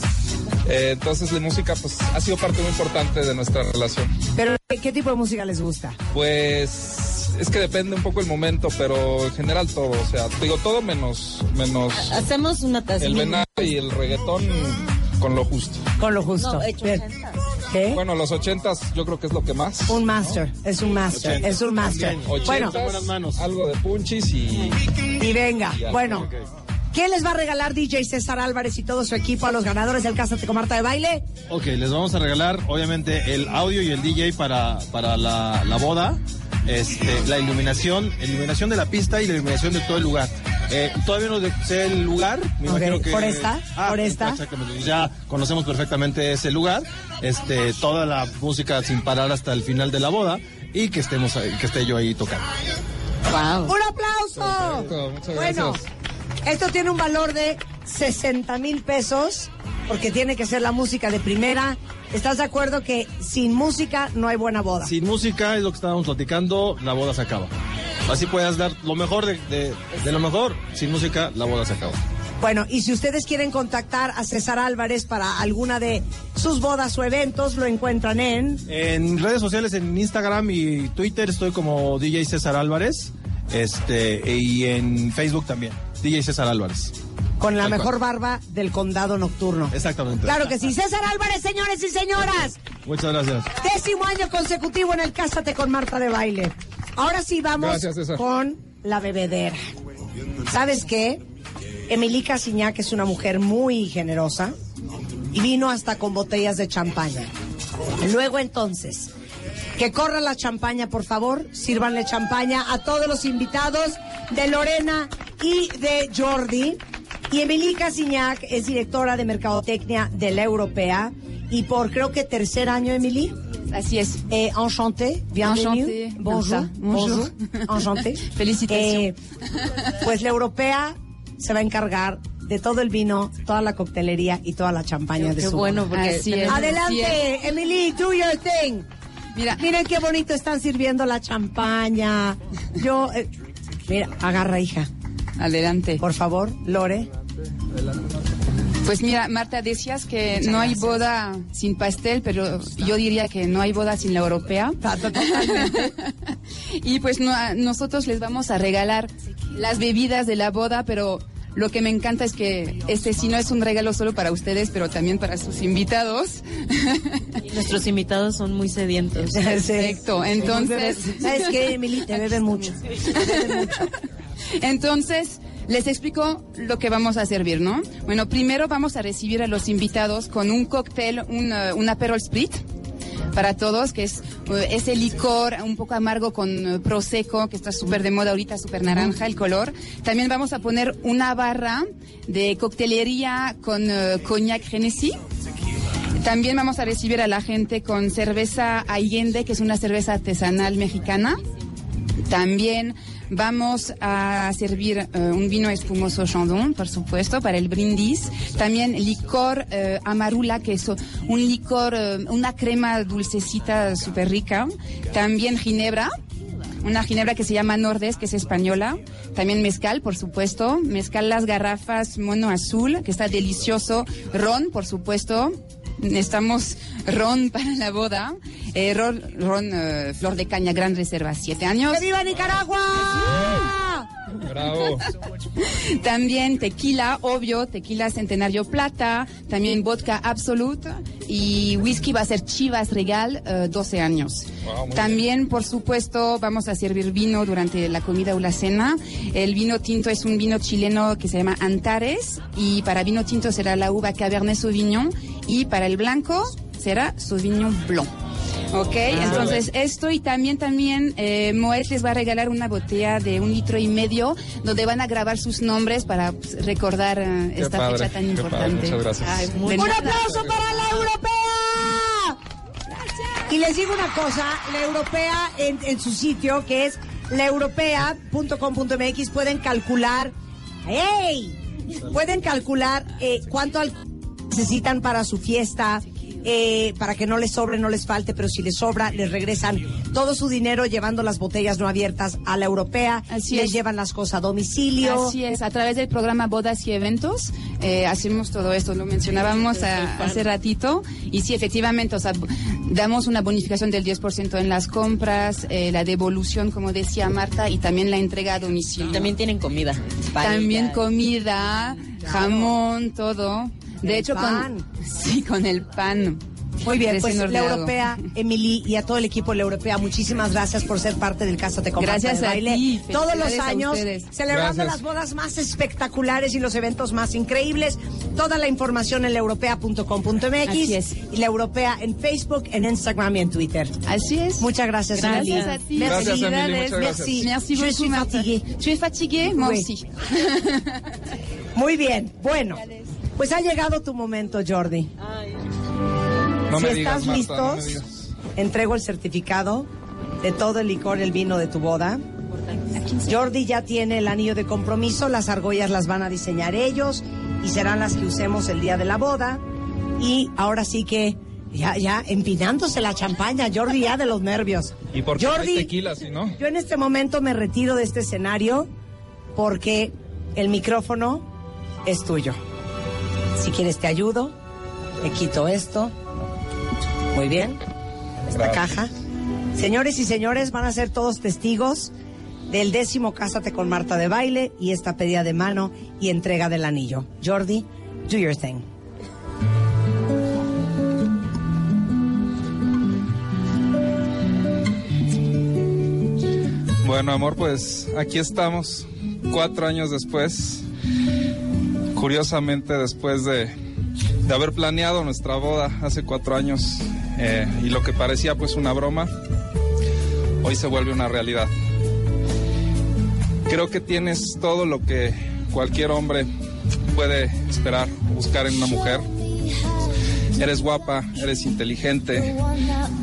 Eh, entonces la música pues ha sido parte muy importante de nuestra relación. Pero, ¿qué, qué tipo de música les gusta? Pues es que depende un poco el momento, pero en general todo, o sea, digo todo menos menos Hacemos una taza. el venado y el reggaetón con lo justo. Con lo justo. No, hecho. ¿Qué? Bueno, los ochentas yo creo que es lo que más. Un master, es un master, Ochentas. es un master. Bueno, Ochentas, algo de punchis y y venga, bueno. ¿Qué les va a regalar DJ César Álvarez y todo su equipo a los ganadores del Cásate con Marta de Baile? Ok, les vamos a regalar obviamente el audio y el DJ para, para la, la boda, este, la iluminación, iluminación de la pista y la iluminación de todo el lugar. Eh, todavía no sé el lugar. Me Ok, imagino que. ¿por esta? Ah, ¿Por esta? Exactamente. Ya conocemos perfectamente ese lugar. Este, toda la música sin parar hasta el final de la boda y que estemos ahí- que esté yo ahí tocando. ¡Un aplauso! muchas bueno, gracias. Esto tiene un valor de 60 mil pesos porque tiene que ser la música de primera. ¿Estás de acuerdo que sin música no hay buena boda? Sin música es lo que estábamos platicando, la boda se acaba. Así puedes dar lo mejor de, de- de lo mejor. Sin música, la boda se acaba. Bueno, y si ustedes quieren contactar a César Álvarez para alguna de sus bodas o eventos, lo encuentran en... En redes sociales, en Instagram y Twitter, estoy como DJ César Álvarez. Este, y en Facebook también, DJ César Álvarez. Con la Tal cual. mejor barba del condado nocturno. Exactamente. Claro que sí. César Álvarez, señores y señoras. Muchas gracias. Décimo año consecutivo en el Cásate con Marta de Baile. Ahora sí vamos Gracias, con la bebedera. ¿Sabes qué? Emilica Siñac es una mujer muy generosa y vino hasta con botellas de champaña. Luego entonces, que corra la champaña, por favor. Sírvanle champaña a todos los invitados de Lorena y de Jordi. Y Emilica Signac es directora de Mercadotecnia de la Europea. Y por creo que tercer año, Emily. Así es. Eh, enchanté, bienvenue. Enchanté, Bonjour. Bonjour. Enchanté. Felicitaciones. Eh, pues la Europea se va a encargar de todo el vino, toda la coctelería y toda la champaña de Qué su bueno, porque Así es. Adelante, es. Emily, do your thing. Mira. Miren qué bonito están sirviendo la champaña. Yo, eh, mira, agarra, hija. Adelante. Por favor, Lore. Pues mira, Marta, decías que no hay boda sin pastel, pero yo diría que no hay boda sin la europea. y pues no- nosotros les vamos a regalar las bebidas de la boda, pero lo que me encanta es que este sí no es un regalo solo para ustedes, pero también para sus invitados. Nuestros invitados son muy sedientos. Perfecto. Entonces, ¿Sabes qué, Emily? Te beben mucho. Entonces, les explico lo que vamos a servir, ¿no? Bueno, primero vamos a recibir a los invitados con un cóctel, un, eh, un Aperol Spritz para todos, que es eh, ese licor un poco amargo con eh, prosecco, que está súper de moda ahorita, súper naranja el color. También vamos a poner una barra de coctelería con cognac Genesí. También vamos a recibir a la gente con cerveza Allende, que es una cerveza artesanal mexicana. También vamos a servir eh, un vino espumoso Chandon, por supuesto, para el brindis. También licor eh, amarula, que es un licor, eh, una crema dulcecita súper rica. También ginebra. Una ginebra que se llama Nordes, que es española. También mezcal, por supuesto. Mezcal las garrafas mono azul, que está delicioso. Ron, por supuesto. Necesitamos ron para la boda. Eh, ron, ron, eh, flor de caña, gran reserva, siete años. ¡Que viva Nicaragua! Bravo. También tequila, obvio, tequila Centenario Plata, también vodka Absolute y whisky va a ser Chivas Regal, eh, 12 años. Wow, También, por supuesto, vamos a servir vino durante la comida o la cena. El vino tinto es un vino chileno que se llama Antares y para vino tinto será la uva Cabernet Sauvignon y para el blanco será Sauvignon Blanc. Ok, entonces esto y también también eh, Moet les va a regalar una botella de un litro y medio donde van a grabar sus nombres para pues, recordar eh, esta padre, fecha tan padre, importante. muchas gracias. Ay, ¡Un nada. aplauso para la europea! Y les digo una cosa, la europea en, en su sitio, que es laeuropea.com.mx, pueden calcular, ¡hey! Pueden calcular eh, cuánto necesitan para su fiesta, eh, para que no les sobre, no les falte, pero si les sobra, les regresan todo su dinero llevando las botellas no abiertas a la europea, Así les es. llevan las cosas a domicilio. Así es, a través del programa Bodas y Eventos eh, hacemos todo esto, lo mencionábamos a- hace ratito, y sí, efectivamente, o sea, damos una bonificación del 10% en las compras, eh, la devolución, como decía Marta, y también la entrega a domicilio. También tienen comida. También comida, jamón, todo. De El hecho, pan. con sí, con el pan. Muy bien, pues la europea, Emily y a todo el equipo de la europea, muchísimas gracias por ser parte del Cásate con Gracias de a Baile. ti, Todos los años celebrando Gracias. las bodas más espectaculares y los eventos más increíbles. Toda la información en laeuropea.com.mx Así es. y la europea en Facebook, en Instagram y en Twitter. Así es. Muchas gracias, Gracias Emily. a ti. Merci. Gracias, Emily, muchas gracias. Merci. Merci Je suis fatiguée. Tu es fatiguée? Moi Oui. aussi. Muy bien, bueno. Pues ha llegado tu momento, Jordi. No si me digas, estás Marta, listos, no me digas. entrego el certificado de todo el licor y el vino de tu boda. Jordi ya tiene el anillo de compromiso, las argollas las van a diseñar ellos y serán las que usemos el día de la boda. Y ahora sí que ya, ya empinándose la champaña, Jordi ya de los nervios. ¿Y por qué Jordi, tequila si no? yo en este momento me retiro de este escenario porque el micrófono es tuyo. Si quieres te ayudo, le quito esto. Muy bien. Esta Gracias. caja. Señores y señores, van a ser todos testigos del décimo Cásate con Marta de baile y esta pedida de mano y entrega del anillo. Jordi, do your thing. Bueno, amor, pues aquí estamos, cuatro años después. Curiosamente, después de, de haber planeado nuestra boda hace cuatro años eh, y lo que parecía pues una broma, hoy se vuelve una realidad. Creo que tienes todo lo que cualquier hombre puede esperar, buscar en una mujer. Eres guapa, eres inteligente,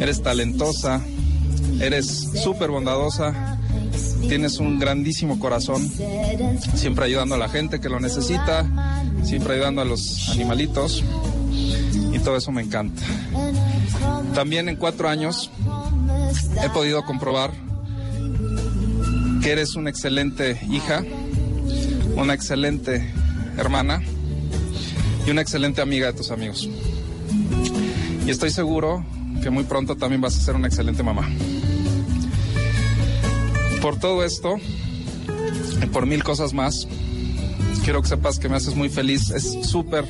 eres talentosa, eres súper bondadosa, tienes un grandísimo corazón, siempre ayudando a la gente que lo necesita, siempre ayudando a los animalitos y todo eso me encanta. También en cuatro años he podido comprobar que eres una excelente hija, una excelente hermana y una excelente amiga de tus amigos. Y estoy seguro que muy pronto también vas a ser una excelente mamá. Por todo esto, y por mil cosas más, quiero que sepas que me haces muy feliz. Es súper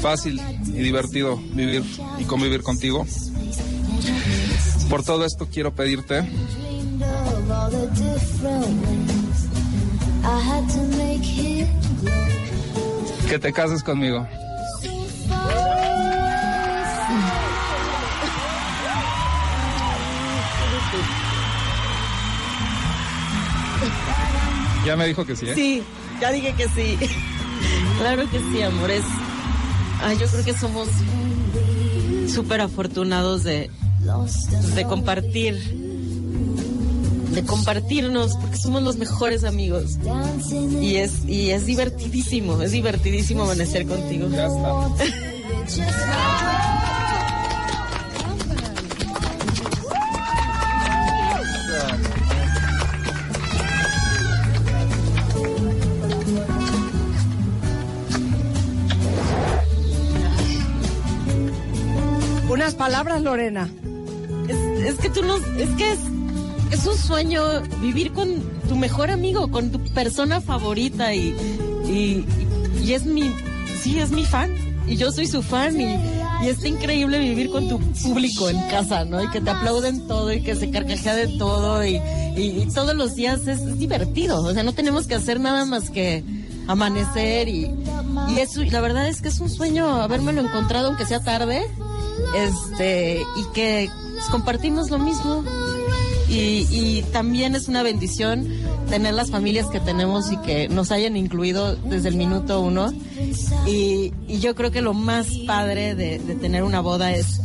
fácil y divertido vivir y convivir contigo. Por todo esto quiero pedirte que te cases conmigo. Ya me dijo que sí, ¿eh? Sí, ya dije que sí. Claro que sí, amores. Ay, yo creo que somos súper afortunados de, de compartir, de compartirnos, porque somos los mejores amigos. Y es, y es divertidísimo, es divertidísimo amanecer contigo. Ya está. Palabras, Lorena. Es, es que tú no, es que es, es un sueño vivir con tu mejor amigo, con tu persona favorita y, y, y es mi, sí, es mi fan y yo soy su fan y, y es increíble vivir con tu público en casa, ¿no? Y que te aplauden todo y que se carcajea de todo y, y- todos los días es, divertido, o sea, no tenemos que hacer nada más que amanecer y, y eso, la verdad es que es un sueño habérmelo encontrado aunque sea tarde, este, y que pues, compartimos lo mismo. Y, y también es una bendición tener las familias que tenemos y que nos hayan incluido desde el minuto uno. Y, y yo creo que lo más padre de, de tener una boda es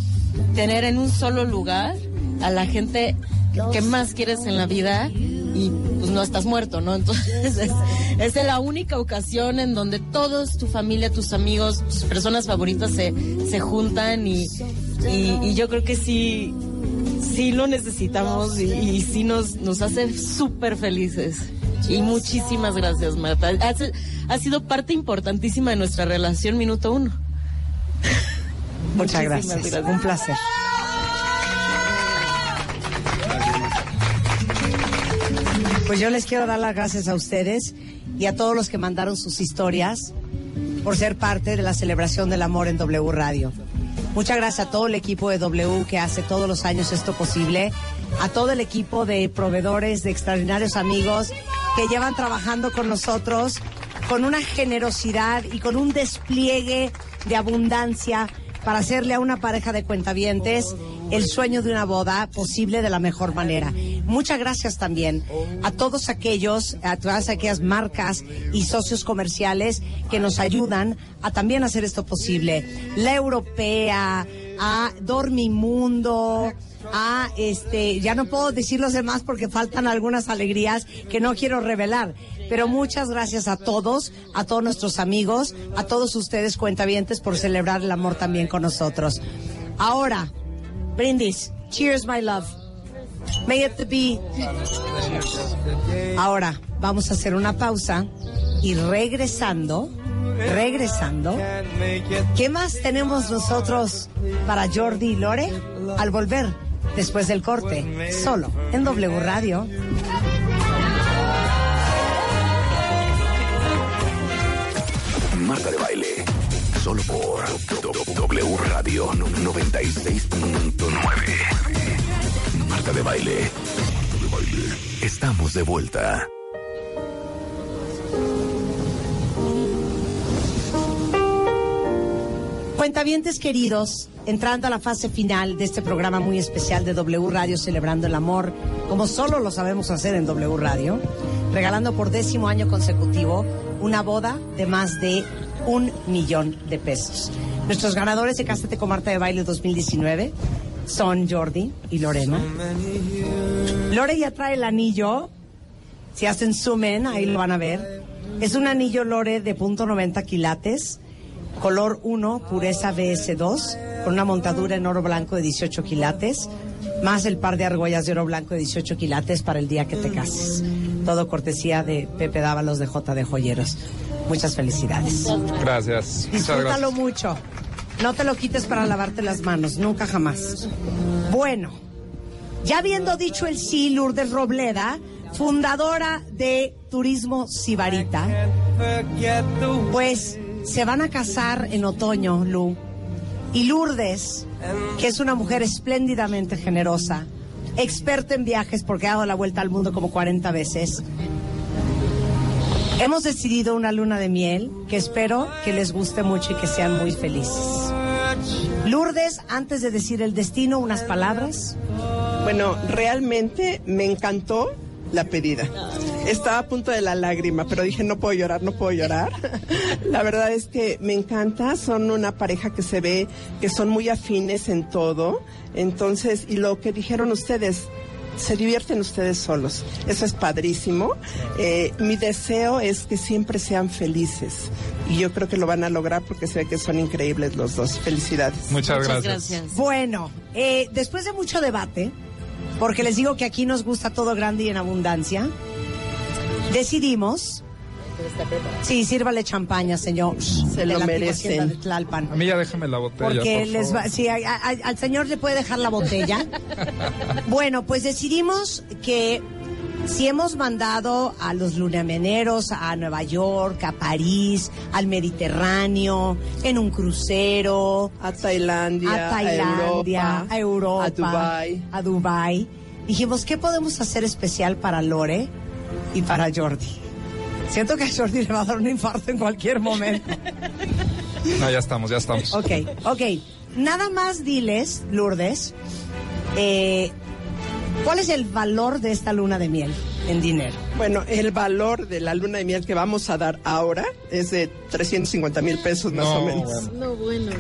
tener en un solo lugar a la gente que más quieres en la vida y pues no estás muerto, ¿no? Entonces es, es la única ocasión en donde todos, tu familia, tus amigos, tus personas favoritas se, se juntan y, y, y yo creo que sí, sí lo necesitamos y, y sí nos, nos hace súper felices. Y muchísimas gracias, Marta. Has sido parte importantísima de nuestra relación minuto uno. Muchas gracias. Un placer. Pues yo les quiero dar las gracias a ustedes y a todos los que mandaron sus historias por ser parte de la celebración del amor en W Radio. Muchas gracias a todo el equipo de W que hace todos los años esto posible, a todo el equipo de proveedores, de extraordinarios amigos que llevan trabajando con nosotros con una generosidad y con un despliegue de abundancia para hacerle a una pareja de cuentavientes el sueño de una boda posible de la mejor manera. Muchas gracias también a todos aquellos, a todas aquellas marcas y socios comerciales que nos ayudan a también hacer esto posible. La Europea, a Dormimundo, a este, ya no puedo decir los demás porque faltan algunas alegrías que no quiero revelar. Pero muchas gracias a todos, a todos nuestros amigos, a todos ustedes cuentavientes por celebrar el amor también con nosotros. Ahora, brindis. Cheers, my love. May it be. Ahora, vamos a hacer una pausa y regresando, regresando, ¿qué más tenemos nosotros para Jordi y Lore al volver después del corte? Solo en W Radio. Marta de. Solo por W Radio 96.9. Marta de baile. Estamos de vuelta. Cuentavientes queridos, entrando a la fase final de este programa muy especial de W Radio celebrando el amor, como solo lo sabemos hacer en W Radio, regalando por décimo año consecutivo una boda de más de un millón de pesos. Nuestros ganadores de Cásate con Marta de Baile 2019 son Jordi y Lorena. Lore ya trae el anillo. Si hacen zoom in, ahí lo van a ver. Es un anillo Lore de punto .90 quilates, color 1, pureza BS2, con una montadura en oro blanco de 18 quilates, más el par de argollas de oro blanco de 18 quilates para el día que te cases. Todo cortesía de Pepe Dávalos de J de Joyeros. Muchas felicidades. Gracias. Disfrútalo gracias. mucho. No te lo quites para lavarte las manos, nunca jamás. Bueno, ya habiendo dicho el sí, Lourdes Robleda, fundadora de Turismo Sibarita, pues se van a casar en otoño, Lu. Y Lourdes, que es una mujer espléndidamente generosa, experta en viajes porque ha dado la vuelta al mundo como 40 veces, hemos decidido una luna de miel que espero que les guste mucho y que sean muy felices. Lourdes, antes de decir el destino, unas palabras. Bueno, realmente me encantó la pedida. Estaba a punto de la lágrima, pero dije no puedo llorar, no puedo llorar. La verdad es que me encanta, son una pareja que se ve que son muy afines en todo. Entonces, y lo que dijeron ustedes, se divierten ustedes solos. Eso es padrísimo. Eh, mi deseo es que siempre sean felices. Y yo creo que lo van a lograr porque se ve que son increíbles los dos. Felicidades. Muchas Muchas gracias. gracias. Bueno, eh, después de mucho debate, porque les digo que aquí nos gusta todo grande y en abundancia, decidimos. Sí, sírvale champaña, señor. Se de lo merecen. hacienda de Tlalpan. A mí ya déjame la botella. Porque por les va, sí, a- a- al señor le puede dejar la botella. bueno, pues decidimos que si hemos mandado a los luneameneros a Nueva York, a París, al Mediterráneo, en un crucero, a Tailandia, a Tailandia, a a Europa, a Dubái. a Dubái, dijimos qué podemos hacer especial para Lore y para Jordi. Siento que a Jordi le va a dar un infarto en cualquier momento. No, ya estamos, ya estamos. Ok, ok. Nada más diles, Lourdes, eh, ¿cuál es el valor de esta luna de miel en dinero? Bueno, el valor de la luna de miel que vamos a dar ahora es de 350 mil pesos más No, o menos. bueno. No, bueno.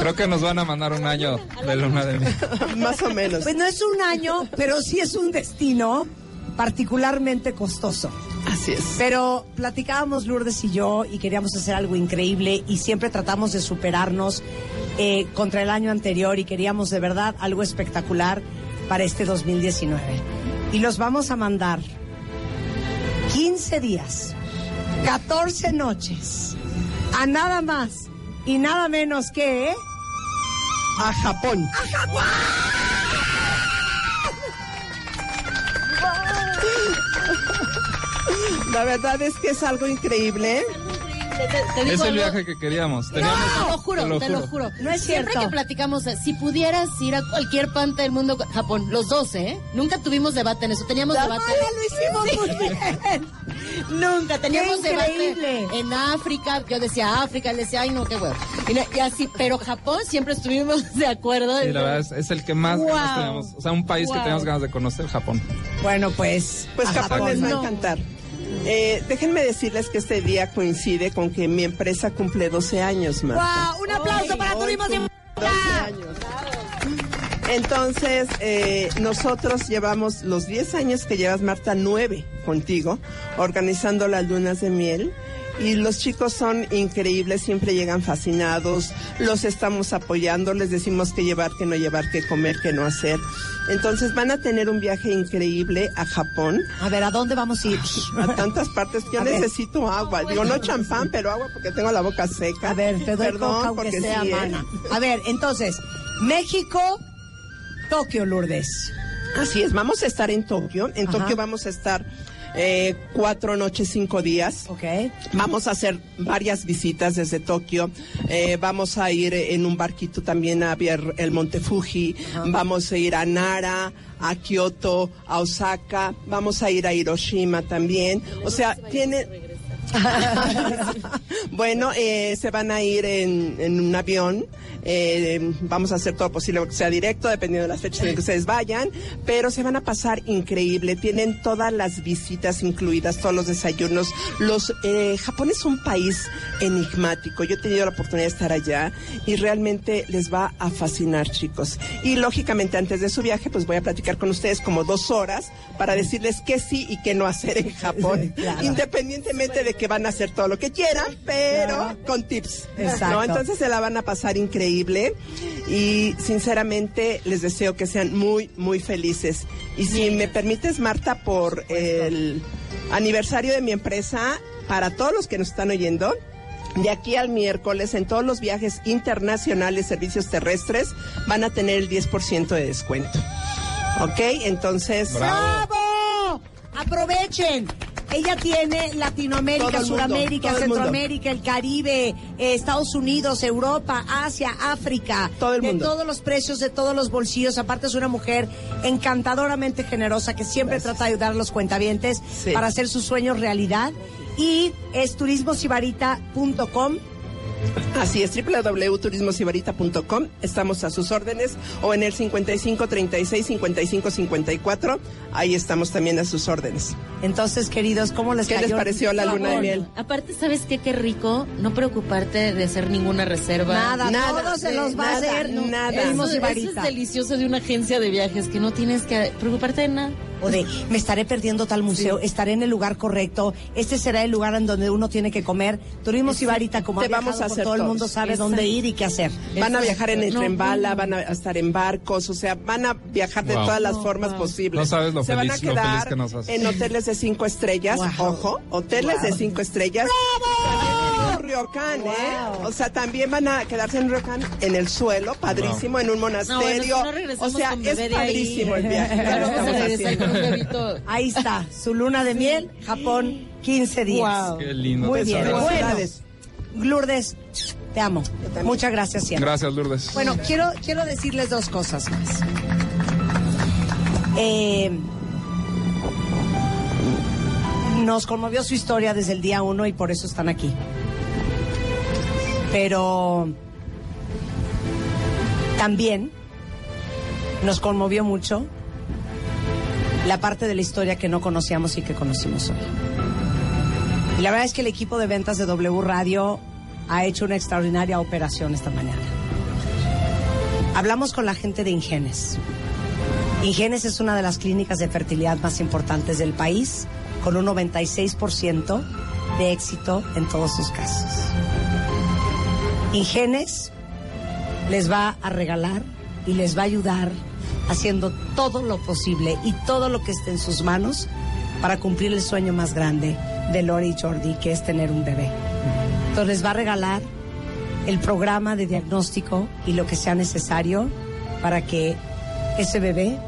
Creo que nos van a mandar un año de luna de miel. más o menos. Pues no es un año, pero sí es un destino particularmente costoso. Así es. Pero platicábamos Lourdes y yo y queríamos hacer algo increíble y siempre tratamos de superarnos eh, contra el año anterior y queríamos de verdad algo espectacular para este 2019. Y los vamos a mandar 15 días, 14 noches, a nada más y nada menos que... A Japón. ¡A Japón! La verdad es que es algo increíble. te digo Es el algo. viaje que queríamos. Teníamos, Te lo juro, te lo juro. No es Siempre cierto. que platicamos, si pudieras ir a cualquier parte del mundo, Japón, los dos, ¿eh? Nunca tuvimos debate en eso. Teníamos La debate. lo hicimos muy bien. Nunca teníamos Qué increíble. debate en África. Yo decía África, él decía, ay, no, qué huevo. Y, así, pero Japón siempre estuvimos de acuerdo. Sí, la verdad es, es el que más Wow. ganas teníamos. O sea, un país Wow. que teníamos ganas de conocer, Japón. Bueno, pues. Pues a Japón les va a encantar. Eh, déjenme decirles que este día coincide con que mi empresa cumple 12 años más. ¡Wow! Un aplauso para Turismo Sin 12 años. Entonces, eh, nosotros llevamos los 10 años que llevas, Marta, 9 contigo, organizando las lunas de miel. Y los chicos son increíbles, siempre llegan fascinados, los estamos apoyando, les decimos qué llevar, qué no llevar, qué comer, qué no hacer. Entonces van a tener un viaje increíble a Japón. A ver, ¿a dónde vamos a ir? A tantas partes. Yo A ver. necesito agua. Digo, no champán, pero agua porque tengo la boca seca. A ver, te doy Perdón, coca porque sea sí, ¿eh? mana. A ver, entonces, México, Tokio, Lourdes. Así es, vamos a estar en Tokio. En Ajá. Tokio vamos a estar eh, cuatro noches, cinco días. Vamos a hacer varias visitas desde Tokio. Eh, vamos a ir en un barquito también a ver el Monte Fuji. Vamos a ir a Nara, a Kioto, a Osaka. Vamos a ir a Hiroshima también. O sea, tiene... bueno, eh, se van a ir en, en un avión. eh, vamos a hacer todo posible que sea directo, dependiendo de las fechas en que ustedes vayan. Pero se van a pasar increíble. Tienen todas las visitas incluidas, todos los desayunos. Los eh, Japón es un país enigmático. Yo he tenido la oportunidad de estar allá y realmente les va a fascinar, chicos. Y lógicamente antes de su viaje, pues voy a platicar con ustedes como dos horas para decirles qué sí y qué no hacer en Japón, Claro. independientemente de que van a hacer todo lo que quieran, pero con tips. Exacto. ¿no? Entonces se la van a pasar increíble y sinceramente les deseo que sean muy, muy felices. Y si me permites, Marta, por el aniversario de mi empresa, para todos los que nos están oyendo, de aquí al miércoles, en todos los viajes internacionales, servicios terrestres, van a tener el 10% de descuento. ¿Ok? Entonces... ¡Bravo! Aprovechen. Ella tiene Latinoamérica, el mundo. Centroamérica, el Caribe, eh, Estados Unidos, Europa, Asia, África. Todo el de mundo. todos los precios, de todos los bolsillos. Aparte es una mujer encantadoramente generosa que siempre trata de ayudar a los cuentavientes Sí. para hacer sus sueños realidad. Y es turismosibarita.com. Así es, www.turismosibarita.com. Estamos a sus órdenes o en el 55 36 55 54. Ahí estamos también a sus órdenes. Entonces, queridos, ¿cómo les ¿Qué les pareció la luna de miel? Aparte, ¿sabes qué? Qué rico no preocuparte de hacer ninguna reserva. Nada, Nada, todo se los va a nada, hacer. nada. Eso, eso es delicioso de una agencia de viajes, que no tienes que preocuparte de nada. O de me estaré perdiendo tal museo, estaré en el lugar correcto, este será el lugar en donde uno tiene que comer. Turismo Sibarita, como Te ha vamos a por hacer todo el mundo sabe Exacto. dónde ir y qué hacer. Van a viajar en el No, tren bala, no. van a estar en barcos, o sea, van a viajar de Wow. todas las No, formas wow. posibles. No sabes lo Se van a feliz- lo feliz quedar que nos haces. en hoteles de cinco estrellas, Wow. ojo, hoteles de cinco estrellas. También en un ryokan, ¿eh? O sea, también van a quedarse en ryokan en el suelo, padrísimo, en un monasterio. No, bueno, si no regresamos o sea, es padrísimo el viaje. Ya vamos a. Ahí está, su luna de miel, Japón, 15 días. Wow. Qué lindo. Muy bien. Bueno. Lourdes, te amo. Muchas gracias siempre. Gracias, Lourdes. Bueno, quiero, quiero decirles dos cosas más. Eh, nos conmovió su historia desde el día uno y por eso están aquí. Pero también nos conmovió mucho la parte de la historia que no conocíamos y que conocimos hoy. Y la verdad es que el equipo de ventas de W Radio ha hecho una extraordinaria operación esta mañana. Hablamos con la gente de Ingenes. Ingenes es una de las clínicas de fertilidad más importantes del país, con un 96% de éxito en todos sus casos. Ingenes les va a regalar y les va a ayudar haciendo todo lo posible y todo lo que esté en sus manos para cumplir el sueño más grande de Lori y Jordi, que es tener un bebé. Entonces les va a regalar el programa de diagnóstico y lo que sea necesario para que ese bebé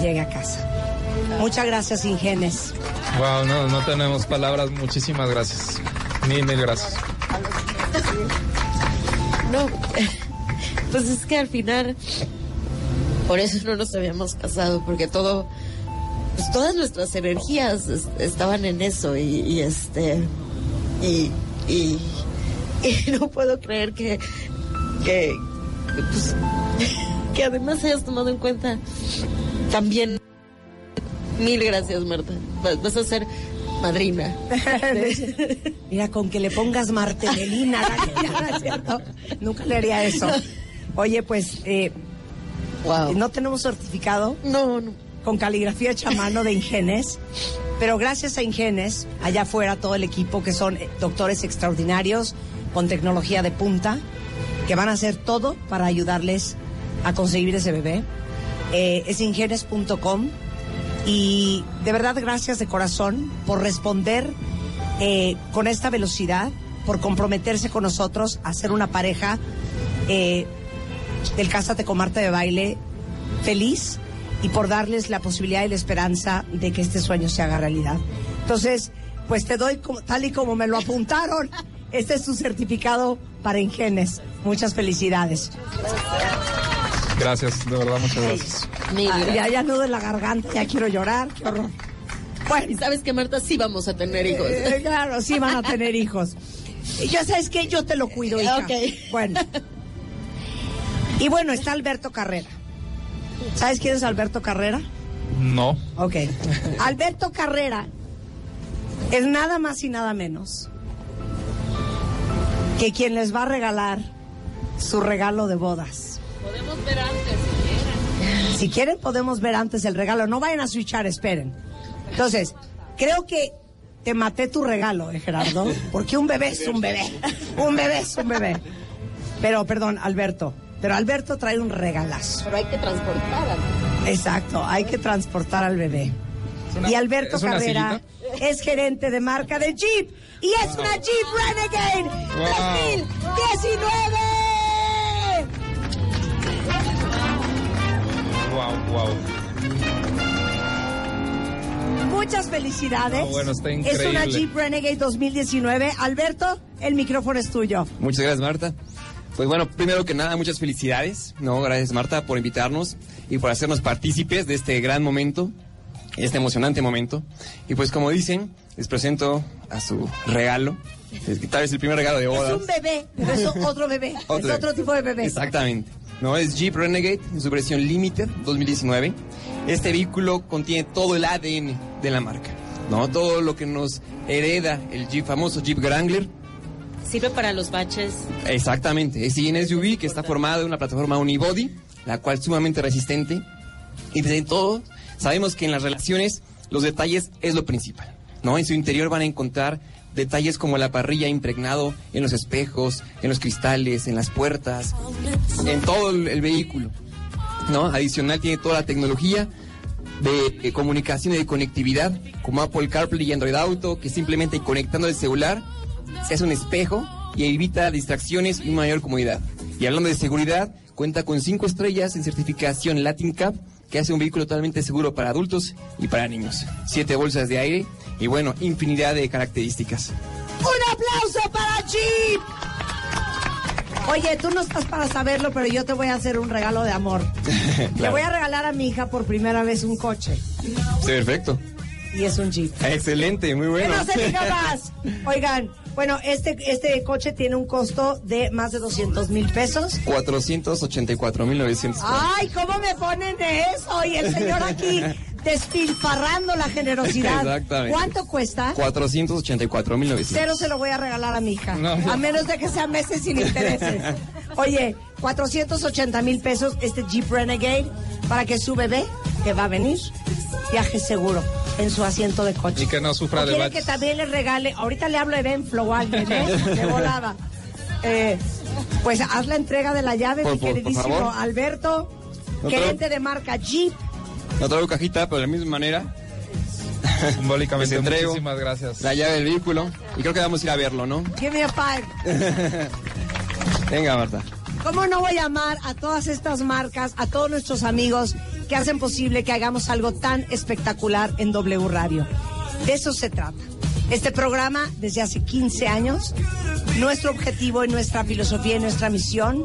llegue a casa. Muchas gracias, Ingenes. Wow, no, no tenemos palabras. Muchísimas gracias. Mil, mil gracias. No, pues es que al final, por eso no nos habíamos casado, porque todo, pues todas nuestras energías es- estaban en eso y, este, y, y, y no puedo creer que, que, pues, que además hayas tomado en cuenta también. Mil gracias, Marta. Vas a ser madrina. Mira, con que le pongas Martelelina, Daniela, ¿no es cierto? Nunca le haría eso. Oye, pues, eh, no tenemos certificado. No, no. Con caligrafía hecha a mano de Ingenes. Pero gracias a Ingenes, allá afuera todo el equipo que son eh, doctores extraordinarios con tecnología de punta, que van a hacer todo para ayudarles a conseguir ese bebé. Eh, es ingenes.com y de verdad gracias de corazón por responder eh, con esta velocidad, por comprometerse con nosotros a ser una pareja eh, del Cásate con Marta de Baile feliz y por darles la posibilidad y la esperanza de que este sueño se haga realidad. Entonces, pues te doy como- tal y como me lo apuntaron. Este es tu certificado para Ingenes. Muchas felicidades. Gracias, de verdad, muchas gracias. Ah, ya, ya nudo en la garganta, ya quiero llorar, qué horror. Bueno, y sabes que Marta sí vamos a tener hijos. Eh, claro, sí van a tener hijos. Y ya sabes que yo te lo cuido, hija. Ok. Bueno. Y bueno, está Alberto Carrera. ¿Sabes quién es Alberto Carrera? No. Ok. Alberto Carrera es nada más y nada menos que quien les va a regalar su regalo de bodas. Podemos ver antes si quieren. Si quieren, podemos ver antes el regalo. No vayan a switchar, esperen. Entonces, creo que te maté tu regalo, eh, Gerardo. Porque un bebé es un bebé. Un bebé es un bebé. Pero, perdón, Alberto. Pero Alberto trae un regalazo. Pero hay que transportar. a- Exacto, hay que transportar al bebé. una- y Alberto Carrera es gerente de marca de Jeep. Y es una Jeep Renegade Wow. 2019. Wow, wow. Muchas felicidades. No, bueno, está Es una increíble. Jeep Renegade 2019. Alberto, el micrófono es tuyo. Muchas gracias, Marta. Pues bueno, primero que nada, muchas felicidades. No, gracias, Marta, por invitarnos y por hacernos partícipes de este gran momento, este emocionante momento. Y pues, como dicen, les presento a su regalo. Es Tal vez el primer regalo de Es bodas. un bebé, pero es otro bebé. Otro. Es otro tipo de bebé. Exactamente. No, es Jeep Renegade en su versión Limited 2019. Este vehículo contiene todo el ADN de la marca. No, todo lo que nos hereda el Jeep famoso Jeep Wrangler. Sirve para los baches. Exactamente. Es un SUV que está formado de una plataforma unibody, la cual es sumamente resistente. Y desde todo, sabemos que en las relaciones los detalles es lo principal. ¿no? En su interior van a encontrar detalles como la parrilla impregnado en los espejos, en los cristales, en las puertas, en todo el, vehículo. ¿no? Adicional tiene toda la tecnología de eh, comunicación y de conectividad, como Apple CarPlay y Android Auto, que simplemente conectando el celular se hace un espejo y evita distracciones y mayor comodidad. Y hablando de seguridad, cuenta con cinco estrellas en certificación Latin Cap, que hace un vehículo totalmente seguro para adultos y para niños. Siete bolsas de aire y bueno, infinidad de características. ¡Un aplauso para Jeep! Oye, tú no estás para saberlo, pero yo te voy a hacer un regalo de amor. Le voy a regalar a mi hija por primera vez un coche. Perfecto. Y es un Jeep. Excelente, muy bueno. Que no se diga más. Oigan, bueno, este, este coche tiene un costo de más de 200 mil pesos. 484.900. Ay, ¿cómo me ponen de eso? Y el señor aquí despilfarrando la generosidad. Exactamente. ¿Cuánto cuesta? 484.900. Cero se lo voy a regalar a mi hija. No. A menos de que sean meses sin intereses. Oye, 480 mil pesos este Jeep Renegade para que su bebé, que va a venir, viaje seguro en su asiento de coche. Y que no sufra ¿O de quiere que también le regale? Ahorita le hablo de Ben Flow a alguien, ¿eh? De volada. Eh, pues haz la entrega de la llave, Por- mi por- por queridísimo. Alberto, No gerente de marca Jeep. No traigo cajita, pero de la misma manera. Simbólicamente, Les entrego muchísimas gracias. La llave del vehículo. Y creo que vamos a ir a verlo, ¿no? Give me a five. Venga, Marta. ¿Cómo no voy a amar a todas estas marcas, a todos nuestros amigos que hacen posible que hagamos algo tan espectacular en W Radio? De eso se trata. Este programa, desde hace 15 años, nuestro objetivo y nuestra filosofía y nuestra misión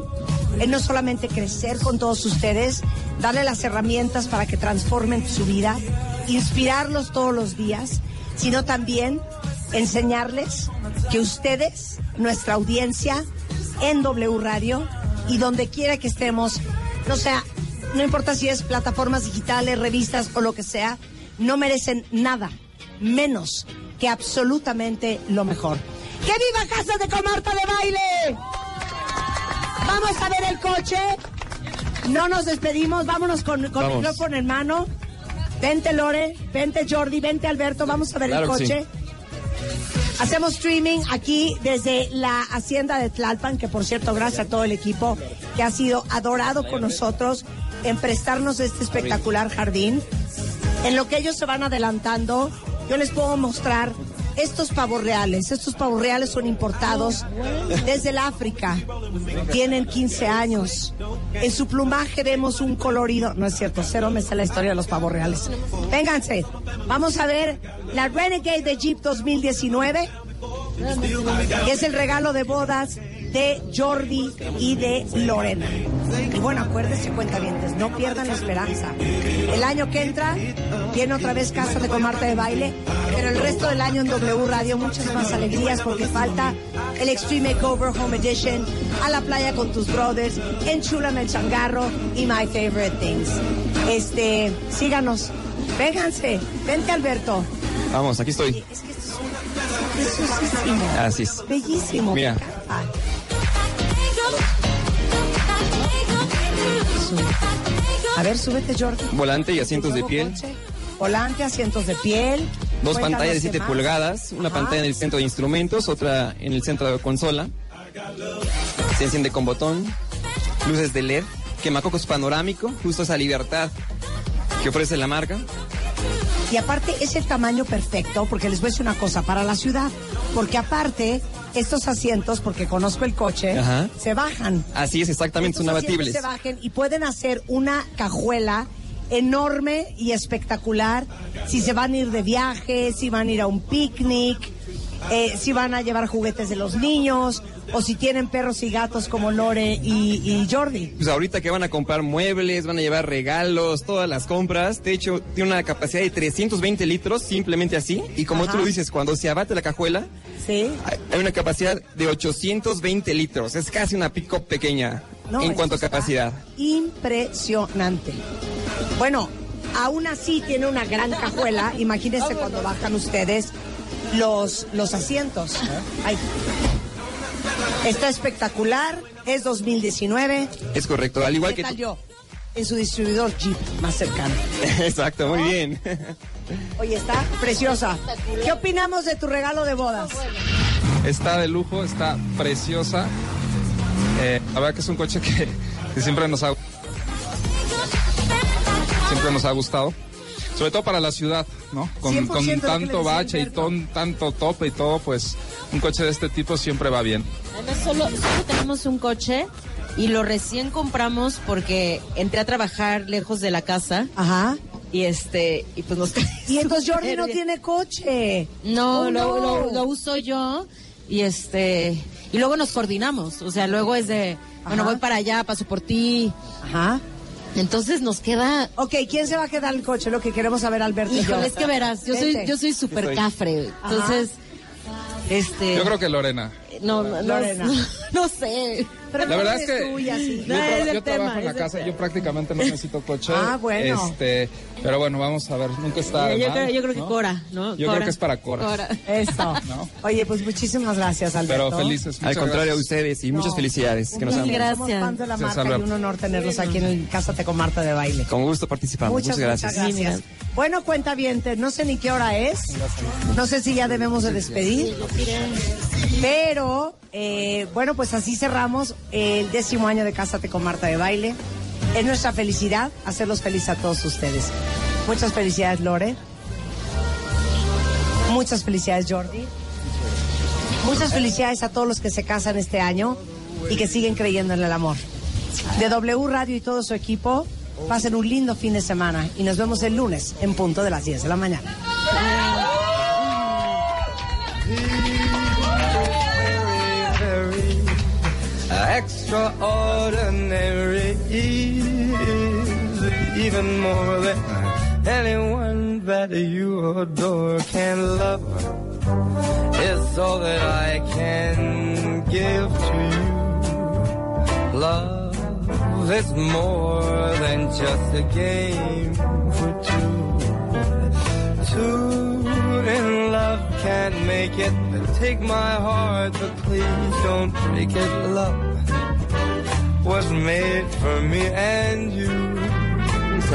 es no solamente crecer con todos ustedes, darle las herramientas para que transformen su vida, inspirarlos todos los días, sino también enseñarles que ustedes, nuestra audiencia, en W Radio y donde quiera que estemos, no sea, no importa si es plataformas digitales, revistas o lo que sea, no merecen nada menos que absolutamente lo mejor. ¡Que viva Casa de Comarta de Baile! Vamos a ver el coche. No nos despedimos, vámonos con, con el Vamos. micrófono en mano. Vente Lore, vente Jordi, vente Alberto, vamos a ver Claro el coche. Hacemos streaming aquí desde la hacienda de Tlalpan, que por cierto, gracias a todo el equipo que ha sido adorado con nosotros en prestarnos este espectacular jardín. En lo que ellos se van adelantando, yo les puedo mostrar estos pavos reales. Estos pavos reales son importados desde el África. Tienen 15 años. En su plumaje vemos un colorido. No es cierto, cero me sé la historia de los pavos reales. Vénganse. Vamos a ver la Renegade de Jeep 2019 que es el regalo de bodas de Jordi y de Lorena. Y bueno, acuérdense, cuentavientes, no pierdan la esperanza. El año que entra, viene otra vez Casa de Comarta de Baile, pero el resto del año en W Radio muchas más alegrías porque falta el Extreme Makeover Home Edition, a la playa con tus brothers, enchúlame el changarro y My Favorite Things. Este, síganos, vénganse, vente Alberto. Vamos, aquí estoy. Preciosísimo. Así es. Bellísimo. Mira. A ver, súbete, Jordi. Volante y asientos de piel. coche, Volante, asientos de piel. Dos Cuéntanos pantallas de qué 7 más. pulgadas, una Ajá. pantalla en el centro de instrumentos, otra en el centro de consola. Se enciende con botón, luces de LED, quemacocos panorámico, justo esa libertad que ofrece la marca. Y aparte es el tamaño perfecto, porque les voy a decir una cosa, para la ciudad. Porque aparte, estos asientos, porque conozco el coche, Ajá. se bajan. Así es, exactamente, son Estos asientos abatibles. se bajen y pueden hacer una cajuela enorme y espectacular si se van a ir de viaje, si van a ir a un picnic, eh, si van a llevar juguetes de los niños o si tienen perros y gatos como Lore y, y Jordi. Pues ahorita que van a comprar muebles, van a llevar regalos, todas las compras. De hecho, tiene una capacidad de 320 litros, simplemente así. Y como Ajá. tú lo dices, cuando se abate la cajuela, Sí. hay- hay una capacidad de 820 litros. Es casi una pick-up pequeña No, en cuanto a capacidad. Impresionante. Bueno, aún así tiene una gran cajuela. Imagínense cuando bajan ustedes los, los asientos. Ay. Está espectacular. Es 2019. Es correcto, al igual ¿Qué que tal tú. yo? En su distribuidor Jeep más cercano. Exacto, muy bien. Oye, está preciosa. ¿Qué opinamos de tu regalo de bodas? Está de lujo, está preciosa. Eh, la verdad que es un coche que, que siempre nos ha siempre nos ha gustado. Sobre todo para la ciudad, ¿no? Con, 100% con lo que me tanto bache y ton- tanto tope y todo, pues un coche de este tipo siempre va bien. Además, solo, solo tenemos un coche y lo recién compramos porque entré a trabajar lejos de la casa. Ajá. Y este, y pues nos Y entonces Jordi no tiene coche. No, Oh, lo, no. Lo, lo uso yo y este, y luego nos coordinamos. O sea, luego es de, bueno, Ajá. voy para allá, paso por ti. Ajá. Entonces nos queda. Ok, ¿quién se va a quedar el coche? Lo que queremos saber, Alberto. Híjole, es que verás, yo soy, yo soy súper Estoy- cafre. Entonces, este. Yo creo que Lorena. No, no, no, Lorena. no sé. Pero La verdad ¿cómo es que tú y así? yo, tra- trabajo en la casa, tema. yo prácticamente no necesito coche. Ah, bueno. Este, pero bueno, vamos a ver, nunca está yo, más, creo, yo creo que ¿no? Cora, ¿no? Yo Cora. creo que es para Cora. Eso. ¿No? Oye, pues muchísimas gracias, Alberto. Pero felices. Al contrario a ustedes y muchas felicidades. Que nos Mil han- Gracias. Somos fans de la Gracias, marca y Alberto. un honor tenerlos aquí en el Cásate con Marta de Baile. Con gusto participamos. Muchas, Muchas gracias. muchas gracias. Bueno, cuenta bien, no sé ni qué hora es. No sé si ya debemos de despedir. Pero, eh, bueno, pues así cerramos el décimo año de Cásate con Marta de Baile. Es nuestra felicidad hacerlos felices a todos ustedes. Muchas felicidades, Lore. Muchas felicidades, Jordi. Muchas felicidades a todos los que se casan este año y que siguen creyendo en el amor. De W Radio y todo su equipo, pasen un lindo fin de semana y nos vemos el lunes en punto de las 10 de la mañana. Extraordinary is even more than anyone that you adore can love. It's all that I can give to you. Love is more than just a game for two. Two in love can't make it. Take my heart, but please don't break it. Love was made for me and you.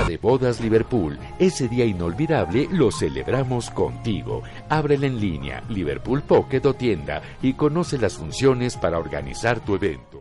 De Bodas Liverpool. Ese día inolvidable lo celebramos contigo. Ábrela en línea, Liverpool Pocket o tienda y conoce las funciones para organizar tu evento.